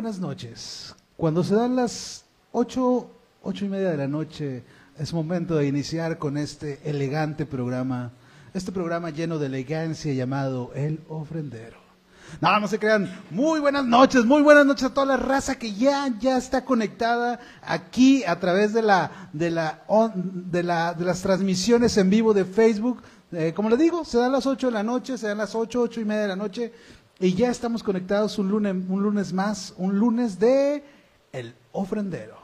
buenas noches. Cuando se dan las ocho, ocho y media de la noche, es momento de iniciar con este elegante programa, este programa lleno de elegancia llamado El Ofrendero. No, no se crean. Muy buenas noches, muy buenas noches a toda la raza que ya, ya está conectada aquí a través de la, de la, de la, de las transmisiones en vivo de Facebook. Eh, como les digo, se dan las 8 de la noche, se dan las 8, 8 y media de la noche y ya estamos conectados un lunes, un lunes más, un lunes de El Ofrendero.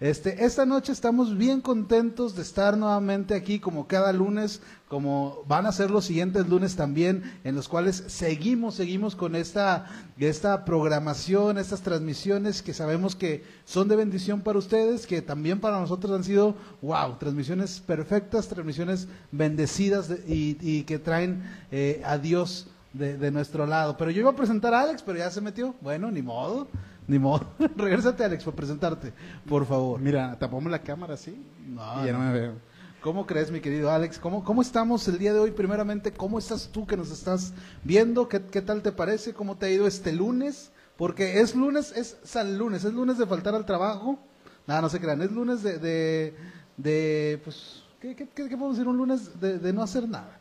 Este, esta noche estamos bien contentos de estar nuevamente aquí como cada lunes, como van a ser los siguientes lunes también, en los cuales seguimos, seguimos con esta, esta programación, estas transmisiones que sabemos que son de bendición para ustedes, que también para nosotros han sido, wow, transmisiones perfectas, transmisiones bendecidas de- y, y que traen eh, a Dios de, de nuestro lado. Pero yo iba a presentar a Alex, pero ya se metió. Bueno, ni modo, ni modo. Regrésate, Alex, para presentarte, por favor. Mira, tapamos la cámara así No, y ya no no. me veo. ¿Cómo crees, mi querido Alex? ¿Cómo, ¿Cómo estamos el día de hoy? Primeramente, ¿cómo estás tú que nos estás viendo? ¿Qué, qué tal te parece? ¿Cómo te ha ido este lunes? Porque es lunes, es San Lunes, es lunes de faltar al trabajo. Nada, no se crean, es lunes de, de, de, pues, ¿qué, qué, qué- qué podemos decir? Un lunes de, de no hacer nada.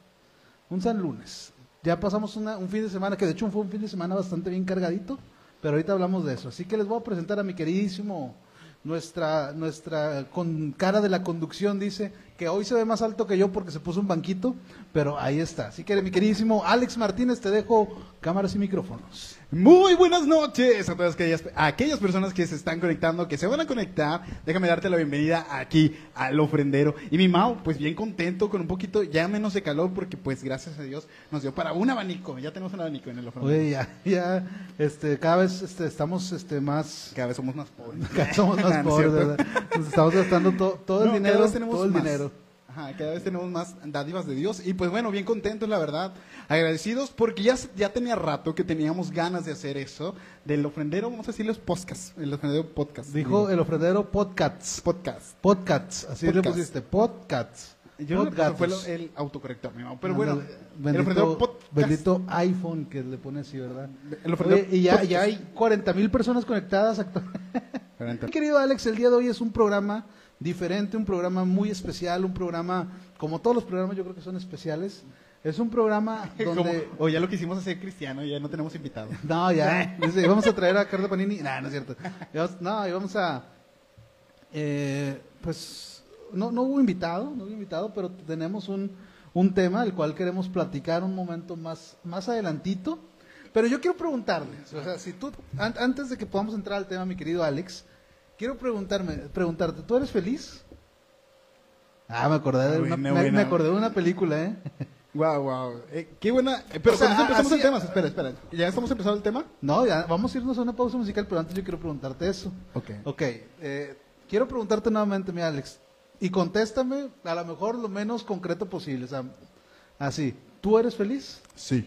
Un San Lunes. Ya pasamos una- un fin de semana, que de hecho fue un fin de semana bastante bien cargadito, pero ahorita hablamos de eso. Así que les voy a presentar a mi queridísimo, nuestra, nuestra con cara de la conducción dice que hoy se ve más alto que yo porque se puso un banquito, pero ahí está. Así que mi queridísimo Alex Martínez, te dejo cámaras y micrófonos. Muy buenas noches a todas aquellas, a aquellas personas que se están conectando, que se van a conectar. Déjame darte la bienvenida aquí al ofrendero. Y mi Mau, pues bien contento, con un poquito ya menos de calor, porque pues gracias a Dios nos dio para un abanico. Ya tenemos un abanico en el ofrendero. Oye, ya, ya, este, cada vez este, estamos este, más, Cada vez somos más pobres. cada vez somos más ¿No es pobres? ¿verdad? Nos estamos gastando to- todo el No, dinero, todo el más. dinero. Ajá, cada vez tenemos más dádivas de Dios. Y pues bueno, bien contentos, la verdad. Agradecidos porque ya, ya tenía rato que teníamos ganas de hacer eso. Del ofrendero, vamos a decirles podcast. El ofrendero podcast. Dijo Digo, el ofrendero podcasts. podcast. Podcasts, así le Podcast. pusiste, podcasts. Yo le fue el autocorrector, mi mamá. Pero bueno, Ándale, el bendito, ofrendero podcast. bendito iPhone que le pone así, ¿verdad? El ofrendero Oye, y ya, ya hay 40 mil personas conectadas actualmente. Querido Alex, el día de hoy es un programa diferente, un programa muy especial, un programa, como todos los programas yo creo que son especiales. Es un programa Como- donde... o ya lo quisimos hacer cristiano, ya no tenemos invitado. No, ya. Dice, vamos a traer a Carla Panini. Nah, no es cierto. No, íbamos a. eh, pues no, no hubo invitado, no hubo invitado, pero tenemos un, un tema el cual queremos platicar un momento más, más adelantito. Pero yo quiero preguntarles, o sea, si tú, an- antes de que podamos entrar al tema, mi querido Alex, quiero preguntarme, preguntarte, ¿tú eres feliz? Ah, me acordé de una, Buena, me- acordé de una película, ¿eh? Wow, wow. Eh, qué buena. eh, pero O sea, empezamos así- el tema. Espera, espera. ¿Ya estamos empezando el tema? No, ya, vamos a irnos a una pausa musical, pero antes yo quiero preguntarte eso. Ok. Ok, eh, quiero preguntarte nuevamente, mi Alex, y contéstame a lo mejor lo menos concreto posible. O sea, así, ¿tú eres feliz? Sí.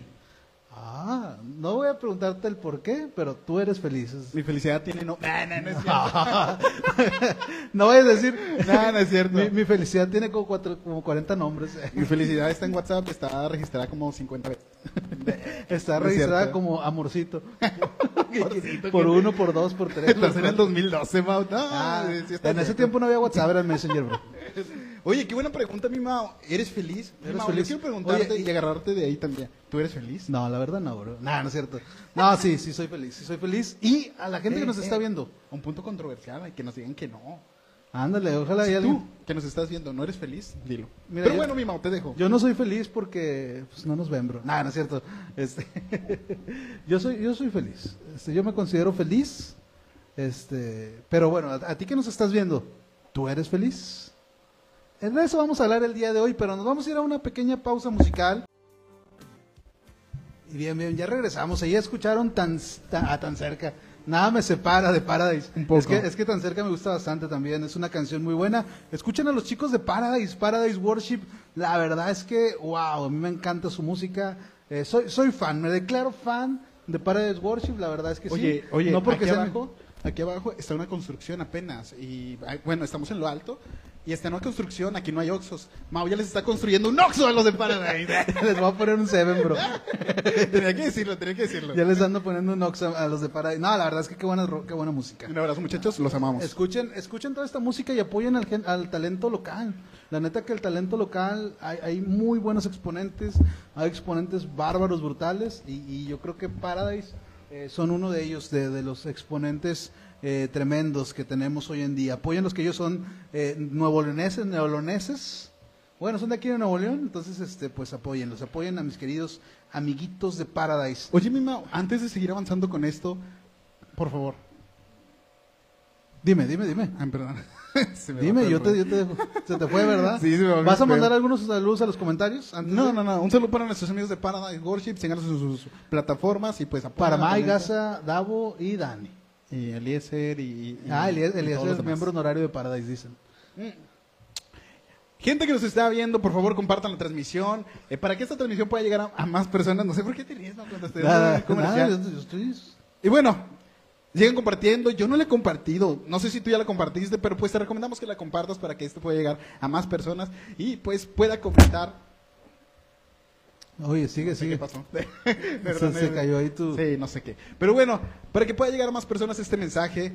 Ah, no voy a preguntarte el por qué, pero tú eres feliz. Mi felicidad tiene no. Nah, nah, no es cierto. no voy a decir, Nah, no es cierto. mi, mi felicidad tiene como, cuatro, como 40 nombres. Mi felicidad está en WhatsApp, está registrada como 50 veces. Está No registrada como amorcito. por uno, por dos, por tres. Estás en el cuatro. 2012, Mau. No, Ah, sí en ese tiempo no había WhatsApp, era el Messenger, bro. Oye, qué buena pregunta, mi Mao. ¿Eres feliz? ¿Eres Mao, feliz? Yo quiero preguntarte Oye, y- y agarrarte de ahí también. ¿Tú eres feliz? No, la verdad no, bro. No, no es cierto. No, sí, sí soy feliz, sí soy feliz. Y a la gente que Eh, nos está eh, viendo, Un punto controversial, ay, que nos digan que no. ándale, ojalá Si tú, alguien. que nos estás viendo, no eres feliz, dilo. Mira, Pero yo- bueno, mi Mao, te dejo. Yo no soy feliz porque pues, no nos ven, bro. No, no es cierto. Este, yo soy, yo soy feliz. Este, yo me considero feliz. Este, pero bueno, a, a ti que nos estás viendo, ¿tú eres feliz? En eso vamos a hablar el día de hoy, pero nos vamos a ir a una pequeña pausa musical. Y bien, bien, ya regresamos. Ahí escucharon tan, tan, a tan cerca. Nada me separa de Paradise. Un poco. Es que, es que tan cerca me gusta bastante también. Es una canción muy buena. Escuchen a los chicos de Paradise, Paradise Worship. La verdad es que, wow, a mí me encanta su música. Eh, soy, soy fan, me declaro fan de Paradise Worship. La verdad es que Oye, sí. oye, no porque sea abajo, aquí abajo está una construcción apenas y bueno, estamos en lo alto y está en una construcción, aquí no hay Oxos. Mau ya les está construyendo un Oxo a los de Paradise. Les voy a poner un Seven, bro. tenía que decirlo, tenía que decirlo. Ya les ando poniendo un Ox a, los de Paradise. No, la verdad es que qué buena, qué buena música. Un abrazo, muchachos, los amamos. Escuchen, escuchen toda esta música y apoyen al, al talento local. La neta que el talento local, hay, hay muy buenos exponentes, hay exponentes bárbaros, brutales, y, y yo creo que Paradise eh, son uno de ellos, de, los exponentes eh, tremendos que tenemos hoy en día. Apoyen los que ellos son eh, neoloneses. Bueno, son de aquí de Nuevo León, entonces este, pues apóyenlos, apoyen a mis queridos amiguitos de Paradise. Oye, mi Mau, antes de seguir avanzando con esto, por favor. Dime, dime, dime. Ay, perdón. Dime, yo te, yo te dejo. Se te fue, ¿verdad? Sí, se me ¿Vas a mandar algunos saludos a los comentarios? antes No, de- no, no. Un saludo para nuestros amigos de Paradise Worship. Síganos en sus, plataformas y pues Para talento. Gaza, Davo y Dani. Y Eliezer y... y- Ah, los es miembro honorario de Paradise, dicen. Gente que nos está viendo, por favor, compartan la transmisión. Eh, para que esta transmisión pueda llegar a, a más personas. No sé por qué te ríes, ¿no? Cuando Nada, nada, yo estoy- Y bueno, siguen compartiendo. Yo no le he compartido. No sé si tú ya la compartiste, pero pues te recomendamos que la compartas para que esto pueda llegar a más personas y pues pueda comentar. Oye, sigue, No sé sigue. ¿Qué pasó? Se, Perdón, se cayó ahí tu... Sí, no sé qué. Pero bueno, para que pueda llegar a más personas este mensaje,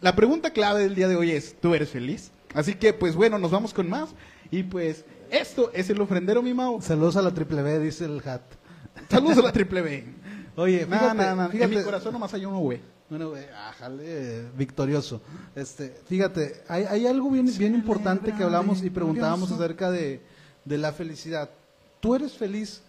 la pregunta clave del día de hoy es, ¿tú eres feliz? Así que, pues bueno, nos vamos con más. Y pues, esto es el ofrendero, mi Mau. Saludos a la triple B, dice el hat. Saludos a la triple B. Oye, fíjate, no, fíjate. En mi corazón nomás hay uno, güey. Bueno, ájale, victorioso. Este, fíjate, hay, hay algo bien, bien importante que hablamos y preguntábamos acerca de, de la felicidad. ¿Tú eres feliz?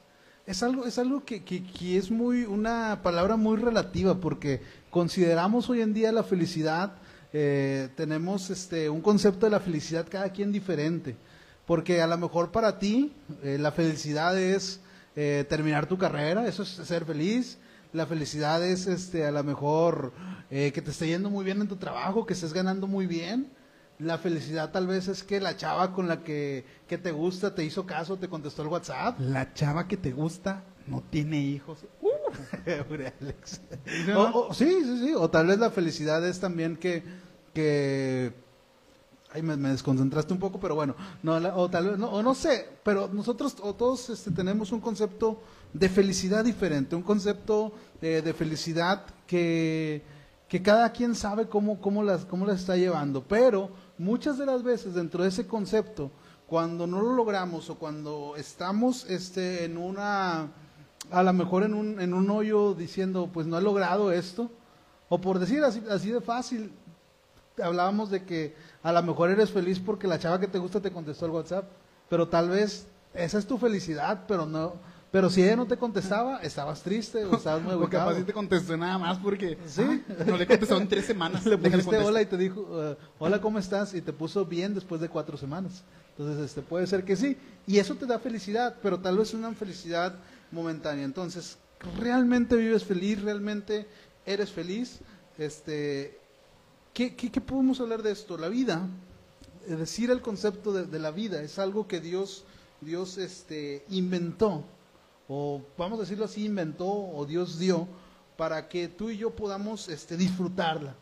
Es algo, es algo que, que, que es muy, una palabra muy relativa, porque consideramos hoy en día la felicidad, eh, tenemos este, un concepto de la felicidad cada quien diferente. Porque a lo mejor para ti eh, la felicidad es eh, terminar tu carrera, eso es ser feliz. La felicidad es este, a lo mejor eh, que te esté yendo muy bien en tu trabajo, que estés ganando muy bien. La felicidad tal vez es que la chava con la que, que te gusta te hizo caso, te contestó el WhatsApp. La chava que te gusta no tiene hijos. Pobre Alex. Sí, sí, sí. O tal vez la felicidad es también que, que ay, me, desconcentraste un poco, pero bueno, no, la- o tal vez, no, o no sé, pero nosotros o todos este, tenemos un concepto de felicidad diferente, un concepto eh, de felicidad que, que cada quien sabe cómo, cómo, las, cómo las está llevando, pero muchas de las veces dentro de ese concepto, cuando no lo logramos o cuando estamos este, en una, a lo mejor en un, en un hoyo diciendo, pues no he logrado esto, o por decir así, así de fácil, hablábamos de que a lo mejor eres feliz porque la chava que te gusta te contestó el WhatsApp, pero tal vez esa es tu felicidad, pero no, pero si ella no te contestaba, estabas triste o estabas muy O capaz sí te contestó nada más porque Sí. ah, no le contestó en tres semanas. Le pusiste hola y te dijo, eh, hola, ¿cómo estás? Y te puso bien después de cuatro semanas. Entonces, este, puede ser que sí. Y eso te da felicidad, pero tal vez una felicidad momentánea. Entonces, ¿realmente vives feliz? ¿Realmente eres feliz? Este, ¿qué, podemos hablar de esto? La vida, es decir, el concepto de, de la vida es algo que Dios, Dios este, inventó, o vamos a decirlo así, inventó o Dios dio para que tú y yo podamos este, disfrutarla,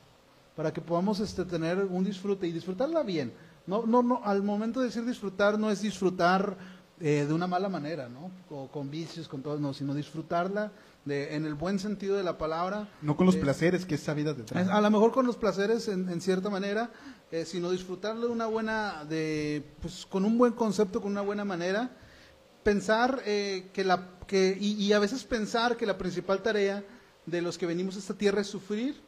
para que podamos este, tener un disfrute y disfrutarla bien. No, no, no, al momento de decir disfrutar no es disfrutar eh, de una mala manera, ¿no? O con vicios, con todo, no, sino disfrutarla de, en el buen sentido de la palabra. No con los Eh, placeres que esa vida te trae. a lo mejor con los placeres en, en cierta manera, eh, sino disfrutarlo de una buena, de, pues con un buen concepto, con una buena manera, pensar eh, que la, que, y, y a veces pensar que la principal tarea de los que venimos a esta tierra es sufrir,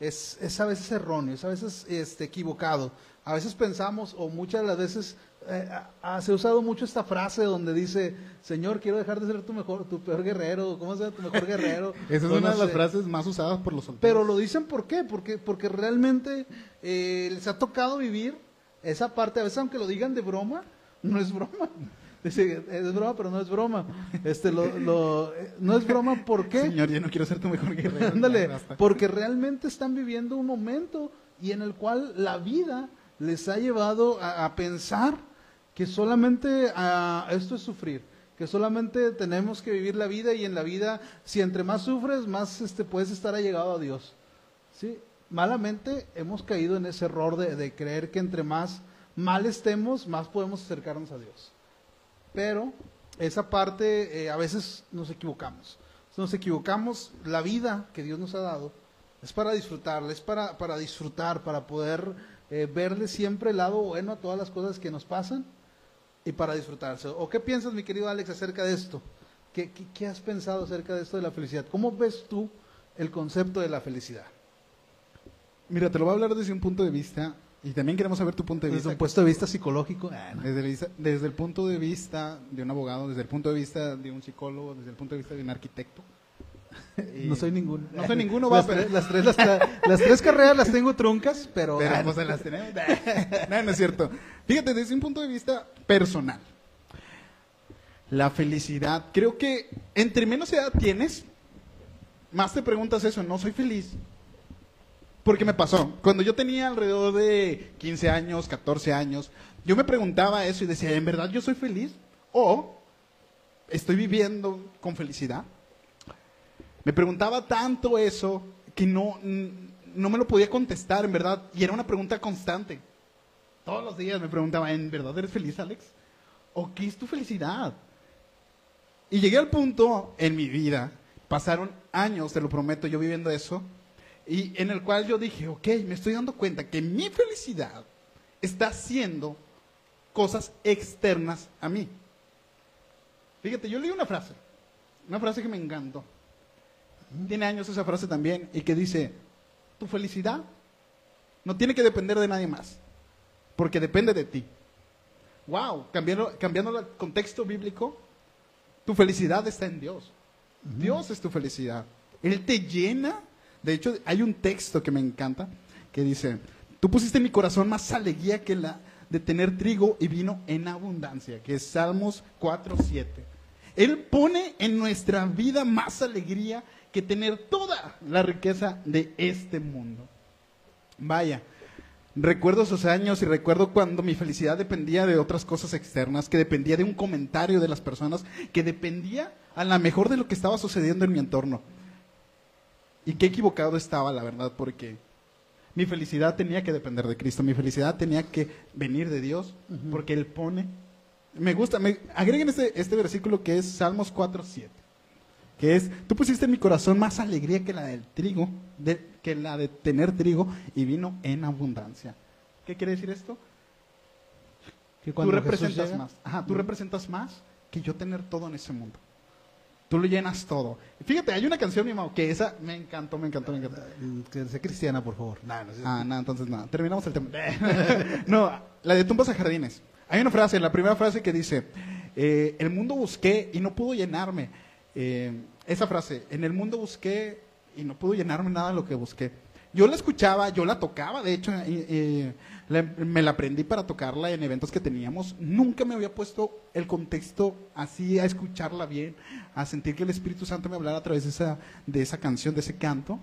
es, es a veces erróneo, es a veces este, equivocado. A veces pensamos, o muchas de las veces eh, ah, se ha usado mucho esta frase donde dice, Señor, quiero dejar de ser tu mejor, tu peor guerrero, ¿cómo ser tu mejor guerrero? Esa es una no de las sé. frases más usadas por los solteros. Pero lo dicen por qué, porque, porque realmente eh, les ha tocado vivir esa parte, a veces aunque lo digan de broma, no es broma. Dice, es broma, pero no es broma. Este, lo, lo- no es broma, ¿por qué? Señor, yo no quiero ser tu mejor guerrero. Ándale, Ya, porque realmente están viviendo un momento y en el cual la vida les ha llevado a, a pensar que solamente ah, esto es sufrir, que solamente tenemos que vivir la vida y en la vida, si entre más sufres, más este, puedes estar allegado a Dios. ¿sí? Malamente hemos caído en ese error de, de creer que entre más mal estemos, más podemos acercarnos a Dios. Pero esa parte eh, a veces nos equivocamos. Nos equivocamos, la vida que Dios nos ha dado es para disfrutarla, es para, para disfrutar, para poder eh, verle siempre el lado bueno a todas las cosas que nos pasan y para disfrutarse. ¿O qué piensas, mi querido Alex, acerca de esto? ¿Qué, qué, qué has pensado acerca de esto de la felicidad? ¿Cómo ves tú el concepto de la felicidad? Mira, te lo voy a hablar desde un punto de vista y también queremos saber tu punto de Desde vista. un puesto de vista psicológico. ah, no. Desde el, desde el punto de vista de un abogado, desde el punto de vista de un psicólogo, desde el punto de vista de un arquitecto. Y- No soy ninguno. No soy ninguno, va, las, pero- tres, las, tres, las, tres carreras las tengo truncas, pero... Pero ah, pues las tenemos. no, no es cierto. Fíjate, desde un punto de vista personal. La felicidad. Creo que entre menos edad tienes, más te preguntas eso. No soy feliz. Porque me pasó. Cuando yo tenía alrededor de 15 años, 14 años, yo me preguntaba eso y decía, ¿en verdad yo soy feliz? ¿O estoy viviendo con felicidad? Me preguntaba tanto eso que no, no me lo podía contestar, en verdad. Y era una pregunta constante. Todos los días me preguntaba, ¿en verdad eres feliz, Alex? ¿O qué es tu felicidad? Y llegué al punto en mi vida, pasaron años, te lo prometo, yo viviendo eso, y en el cual yo dije, ok, me estoy dando cuenta que mi felicidad está haciendo cosas externas a mí. Fíjate, yo leí una frase, una frase que me encantó. Tiene años esa frase también, y que dice, tu felicidad no tiene que depender de nadie más, porque depende de ti. Wow, cambiando, cambiando el contexto bíblico, tu felicidad está en Dios. Dios es tu felicidad. Él te llena. De hecho, hay un texto que me encanta que dice, tú pusiste en mi corazón más alegría que la de tener trigo y vino en abundancia, que es Salmos 4.7. Él pone en nuestra vida más alegría que tener toda la riqueza de este mundo. Vaya, recuerdo esos años y recuerdo cuando mi felicidad dependía de otras cosas externas, que dependía de un comentario de las personas, que dependía a la mejor de lo que estaba sucediendo en mi entorno. Y qué equivocado estaba, la verdad, porque mi felicidad tenía que depender de Cristo, mi felicidad tenía que venir de Dios, porque Él pone. Me gusta, me, agreguen este, este versículo que es Salmos 4, 7 que es, tú pusiste en mi corazón más alegría que la del trigo, de- que la de tener trigo y vino en abundancia. ¿Qué quiere decir esto? que Tú cuando representas llega- más. Ajá, tú representas más que yo tener todo en ese mundo. Tú lo llenas todo. Fíjate, hay una canción, mi mamá, que esa me encantó, me encantó, me encantó. Que sea cristiana, por favor. No. Ah, no, entonces nada. Terminamos el tema. no, la de tumbas a jardines. Hay una frase, la primera frase que dice, eh, el mundo busqué y no pudo llenarme. Eh, esa frase, en el mundo busqué y no pudo llenarme nada de lo que busqué. Yo la escuchaba, yo la tocaba, de hecho, y la- me la aprendí para tocarla en eventos que teníamos. Nunca me había puesto el contexto así a escucharla bien, a sentir que el Espíritu Santo me hablara a través de esa, de esa canción, de ese canto.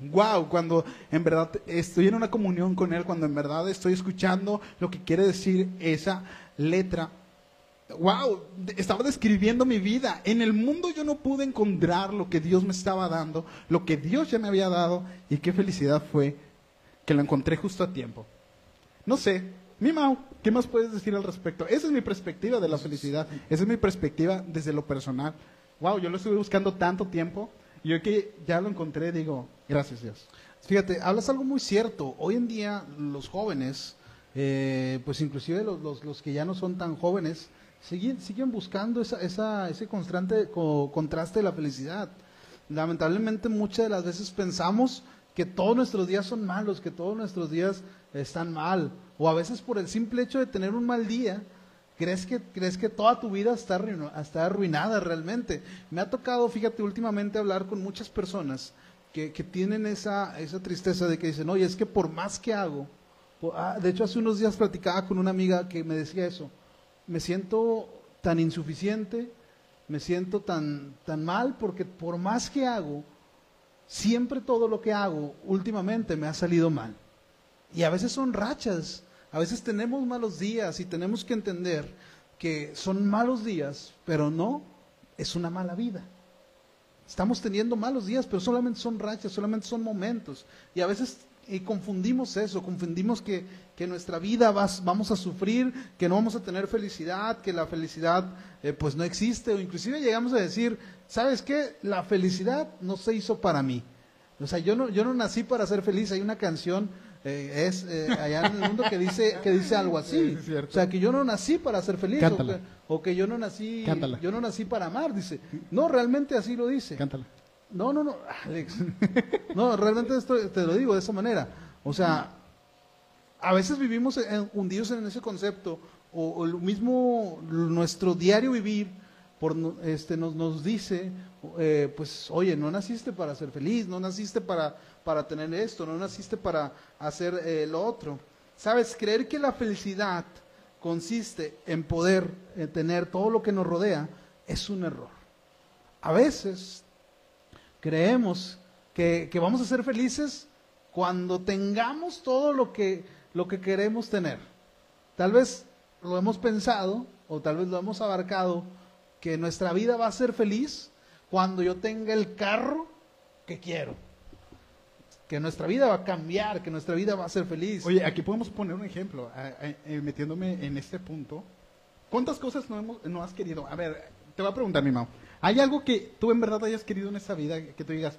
Wow, cuando en verdad estoy en una comunión con Él, cuando en verdad estoy escuchando lo que quiere decir esa letra. Wow, estaba describiendo mi vida. En el mundo yo no pude encontrar lo que Dios me estaba dando, lo que Dios ya me había dado, y qué felicidad fue que lo encontré justo a tiempo. No sé, mi Mau, ¿qué más puedes decir al respecto? Esa es mi perspectiva de la felicidad, esa es mi perspectiva desde lo personal. Wow, yo lo estuve buscando tanto tiempo, y hoy que ya lo encontré, digo, gracias Dios. Fíjate, hablas algo muy cierto. Hoy en día los jóvenes, eh, pues inclusive los, los, los que ya no son tan jóvenes, siguen, siguen buscando esa, esa, ese constante co- contraste de la felicidad. Lamentablemente muchas de las veces pensamos que todos nuestros días son malos, que todos nuestros días están mal. O a veces por el simple hecho de tener un mal día, crees que, crees que toda tu vida está, está arruinada realmente. Me ha tocado, fíjate, últimamente hablar con muchas personas que, que tienen esa, esa tristeza de que dicen, oye, es que por más que hago, ah, de hecho hace unos días platicaba con una amiga que me decía eso, me siento tan insuficiente, me siento tan, tan mal porque por más que hago, siempre todo lo que hago últimamente me ha salido mal. Y a veces son rachas, a veces tenemos malos días y tenemos que entender que son malos días, pero no es una mala vida. Estamos teniendo malos días, pero solamente son rachas, solamente son momentos. Y a veces y confundimos eso, confundimos que, que nuestra vida vas- vamos a sufrir, que no vamos a tener felicidad, que la felicidad eh, pues no existe, o inclusive llegamos a decir, ¿sabes qué? La felicidad no se hizo para mí. O sea, yo no, yo no nací para ser feliz. Hay una canción, eh, es eh, allá en el mundo que dice, que dice algo así. Sí, o sea, que yo no nací para ser feliz. O que, o que yo no nací, Cántala. yo no nací para amar, dice. No, realmente así lo dice. Cántala. No, no, no, Alex. No, realmente esto te lo digo de esa manera. O sea, a veces vivimos hundidos en ese concepto, o, o lo mismo nuestro diario vivir por, este, nos, nos dice, eh, pues, oye, no naciste para ser feliz, no naciste para, para tener esto, no naciste para hacer eh, lo otro. Sabes, creer que la felicidad consiste en poder tener todo lo que nos rodea es un error. A veces creemos que, que vamos a ser felices cuando tengamos todo lo que, lo que queremos tener. Tal vez lo hemos pensado o tal vez lo hemos abarcado, que nuestra vida va a ser feliz cuando yo tenga el carro que quiero. Que nuestra vida va a cambiar, que nuestra vida va a ser feliz. Oye, aquí podemos poner un ejemplo, eh, metiéndome en este punto. ¿Cuántas cosas no, hemos, no has querido? A ver, te voy a preguntar, mi mamá. ¿Hay algo que tú en verdad hayas querido en esta vida que tú digas,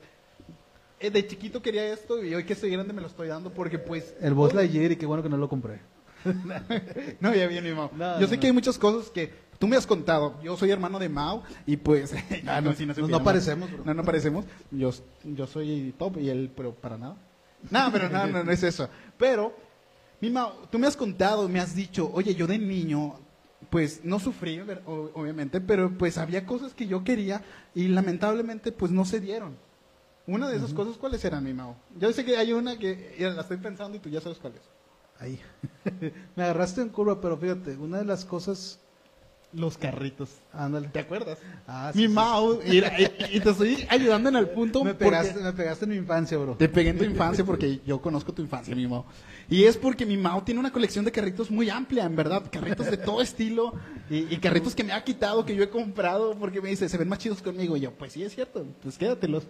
eh, de chiquito quería esto y hoy que estoy grande me lo estoy dando porque pues... el Buzz Lightyear y qué bueno que no lo compré. No, ya bien, mi Mau. No, Yo sé no, que no. hay muchas cosas que tú me has contado. Yo soy hermano de Mau y pues... Ah, no, si no, se no parecemos, bro. No, no parecemos. Yo, yo soy top y él, pero para nada. No, pero no, no, no es eso. Pero, mi Mau, tú me has contado, me has dicho, oye, yo de niño, pues no sufrí, obviamente, pero pues había cosas que yo quería y lamentablemente pues no se dieron. Una de esas cosas, ¿cuáles eran, mi Mau? Yo sé que hay una que la estoy pensando y tú ya sabes cuál es. Ahí. Me agarraste en curva, pero fíjate, una de las cosas. Los carritos. Ándale. ¿Te acuerdas? Ah, sí, mi sí. Mira, y, y te estoy ayudando en el punto. Me porque pegaste, me pegaste en mi infancia, bro. Te pegué en tu infancia porque yo conozco tu infancia, mi Mau. Y es porque mi Mau tiene una colección de carritos muy amplia, en verdad. Carritos de todo estilo y, y carritos que me ha quitado, que yo he comprado porque me dice, se ven más chidos conmigo. Y yo, pues sí, es cierto, pues quédatelos.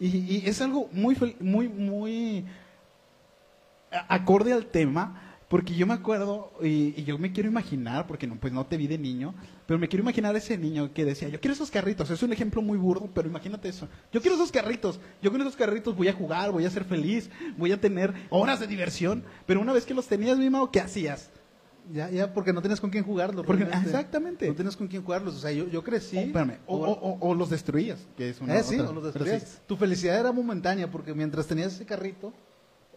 Y, y es algo muy, muy, muy acorde al tema, porque yo me acuerdo y, y yo me quiero imaginar, porque no, pues no te vi de niño, pero me quiero imaginar ese niño que decía, yo quiero esos carritos, es un ejemplo muy burdo, pero imagínate eso, yo quiero esos carritos, yo con esos carritos voy a jugar, voy a ser feliz, voy a tener horas de diversión, pero una vez que los tenías, mi ¿qué hacías? Ya, ya, porque no tienes con quién jugarlo. Porque- exactamente. No tienes con quién jugarlos. O sea, yo, yo crecí. O, espérame, o, o- o- o los destruías, que es una Eh, sí, o los destruías. sí. Tu felicidad era momentánea porque mientras tenías ese carrito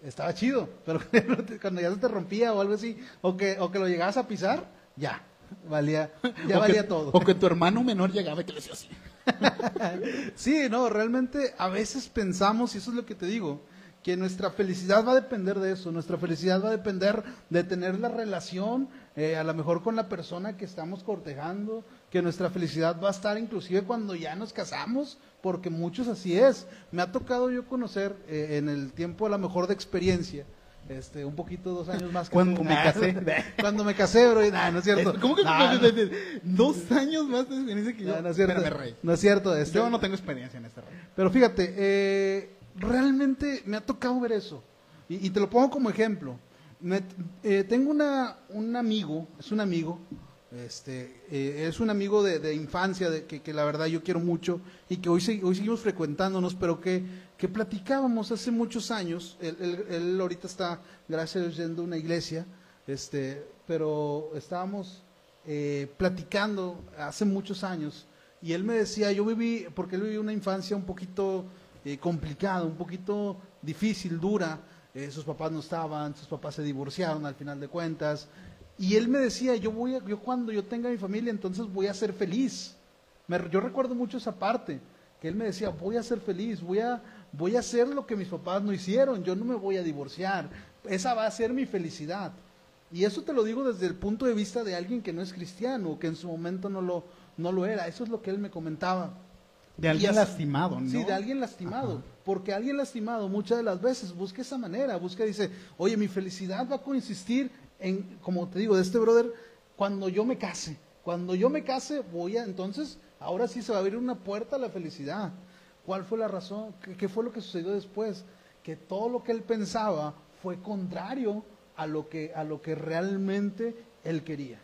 estaba chido, pero cuando ya se te rompía o algo así, o que, o que lo llegabas a pisar, ya, valía, ya O valía que, todo. O que tu hermano menor llegaba y que le decía así. Sí, no, realmente a veces pensamos, y eso es lo que te digo, que nuestra felicidad va a depender de eso, nuestra felicidad va a depender de tener la relación, eh, a lo mejor con la persona que estamos cortejando, que nuestra felicidad va a estar inclusive cuando ya nos casamos, porque muchos así es. Me ha tocado yo conocer eh, en el tiempo a lo mejor de experiencia, este, un poquito, dos años más que Cuando tú. me casé. cuando me casé, bro, y, nah, no es cierto. ¿Cómo que Nah, no, dos años más de experiencia que yo? no, no es cierto. Espérame, Rey. No es cierto. este- Yo no tengo experiencia en este rey. pero fíjate, eh, realmente me ha tocado ver eso. Y, y te lo pongo como ejemplo. Me- eh, tengo una, un amigo, es un amigo, este, eh, es un amigo de, infancia de, que, la verdad yo quiero mucho y que hoy, hoy seguimos frecuentándonos, pero que, platicábamos hace muchos años. Él, él- él ahorita está, gracias a yendo a una iglesia, este, pero estábamos eh, platicando hace muchos años y él me decía, yo viví, porque él vivió una infancia un poquito eh, complicada, un poquito difícil, dura, eh, sus papás no estaban, sus papás se divorciaron al final de cuentas, y él me decía, yo voy a, yo cuando yo tenga mi familia, entonces voy a ser feliz. Me- yo recuerdo mucho esa parte, que él me decía, voy a ser feliz, voy a, voy a hacer lo que mis papás no hicieron, yo no me voy a divorciar, esa va a ser mi felicidad. Y eso te lo digo desde el punto de vista de alguien que no es cristiano, o que en su momento no lo, no lo era, eso es lo que él me comentaba. De alguien así- lastimado, ¿no? Sí, de alguien lastimado. Porque alguien lastimado muchas de las veces busca esa manera, busca, dice, oye, mi felicidad va a consistir en, como te digo, de este brother, cuando yo me case. Cuando yo me case, voy a, entonces, ahora sí se va a abrir una puerta a la felicidad. ¿Cuál fue la razón? ¿Qué, fue lo que sucedió después? que todo lo que él pensaba fue contrario a lo que, a lo que realmente él quería.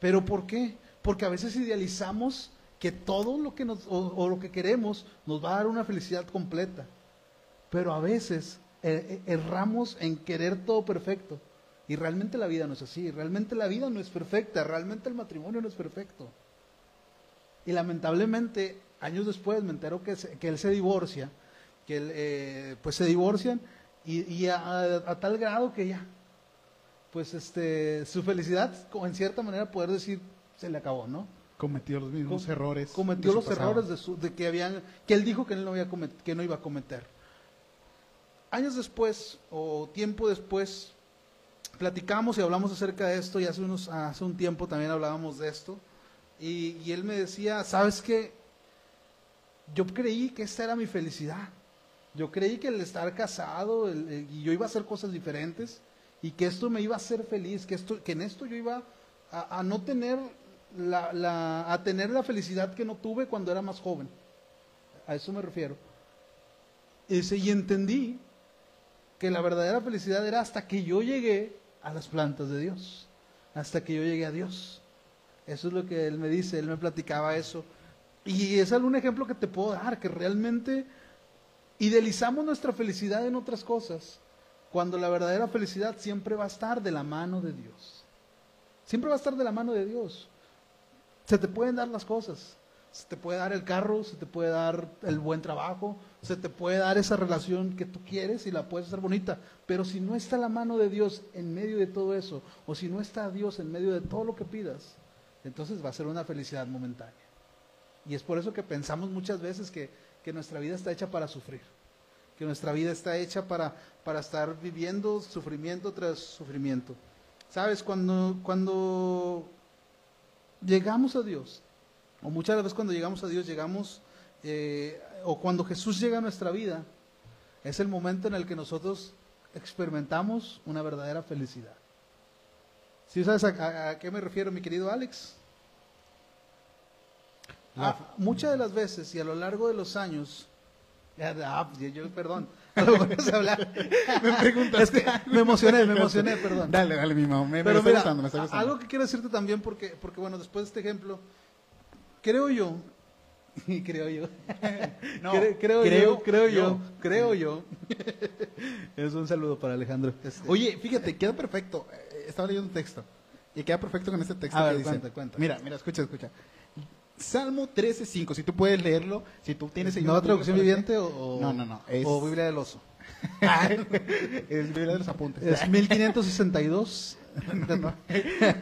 ¿Pero por qué? Porque a veces idealizamos que todo lo que nos, o, o lo que queremos nos va a dar una felicidad completa. Pero a veces eh, eh, erramos en querer todo perfecto. Y realmente la vida no es así, realmente la vida no es perfecta, realmente el matrimonio no es perfecto. Y lamentablemente, años después me entero que, se- que él se divorcia, que él, eh, pues se divorcian y, y a, a tal grado que ya, pues este, su felicidad, en cierta manera poder decir, se le acabó, ¿no? Cometió los mismos Com- errores. Cometió los pasado. errores de, su- de que habían, que él dijo que él no había comet- que no iba a cometer. Años después o tiempo después platicamos y hablamos acerca de esto y hace unos hace un tiempo también hablábamos de esto y, él me decía, sabes qué, yo creí que esta era mi felicidad. Yo creí que el estar casado y yo iba a hacer cosas diferentes y que esto me iba a hacer feliz, que esto, que en esto yo iba a, a no tener la, la- a tener la felicidad que no tuve cuando era más joven. A eso me refiero. Dice, y entendí que la verdadera felicidad era hasta que yo llegué a las plantas de Dios, hasta que yo llegué a Dios. Eso es lo que él me dice, él me platicaba eso. Y es algún ejemplo que te puedo dar, que realmente idealizamos nuestra felicidad en otras cosas, cuando la verdadera felicidad siempre va a estar de la mano de Dios. Siempre va a estar de la mano de Dios. Se te pueden dar las cosas. Se te puede dar el carro, se te puede dar el buen trabajo, se te puede dar esa relación que tú quieres y la puedes hacer bonita. Pero si no está la mano de Dios en medio de todo eso, o si no está Dios en medio de todo lo que pidas, entonces va a ser una felicidad momentánea. Y es por eso que pensamos muchas veces que, que nuestra vida está hecha para sufrir, que nuestra vida está hecha para, para estar viviendo sufrimiento tras sufrimiento. Sabes, cuando, cuando llegamos a Dios, o muchas veces cuando llegamos a Dios, llegamos, eh, o cuando Jesús llega a nuestra vida, es el momento en el que nosotros experimentamos una verdadera felicidad. ¿Sí sabes a, a- a qué me refiero, mi querido Alex? Ah, muchas de las veces y a lo largo de los años, ah, yo, perdón, a lo hablar. Me preguntaste Es que me emocioné, me emocioné, perdón. Dale, dale, mi mamá. Me, me está mira, gustando, me está gustando. algo que quiero decirte también, porque, porque bueno, después de este ejemplo, creo yo, creo yo, No, cre- creo, creo yo, creo yo, yo. creo yo. es un saludo para Alejandro. Este, Oye, fíjate, queda perfecto. Eh, Estaba leyendo un texto. Y queda perfecto con este texto A que ver, dice. cuenta, cuenta. Mira, mira, escucha, escucha. Salmo 13.5, si tú puedes leerlo, si tú tienes... ahí ¿Nueva una Biblia traducción viviente o, No, no, no, es- o Biblia del oso? Es Biblia de los apuntes. Es 1562.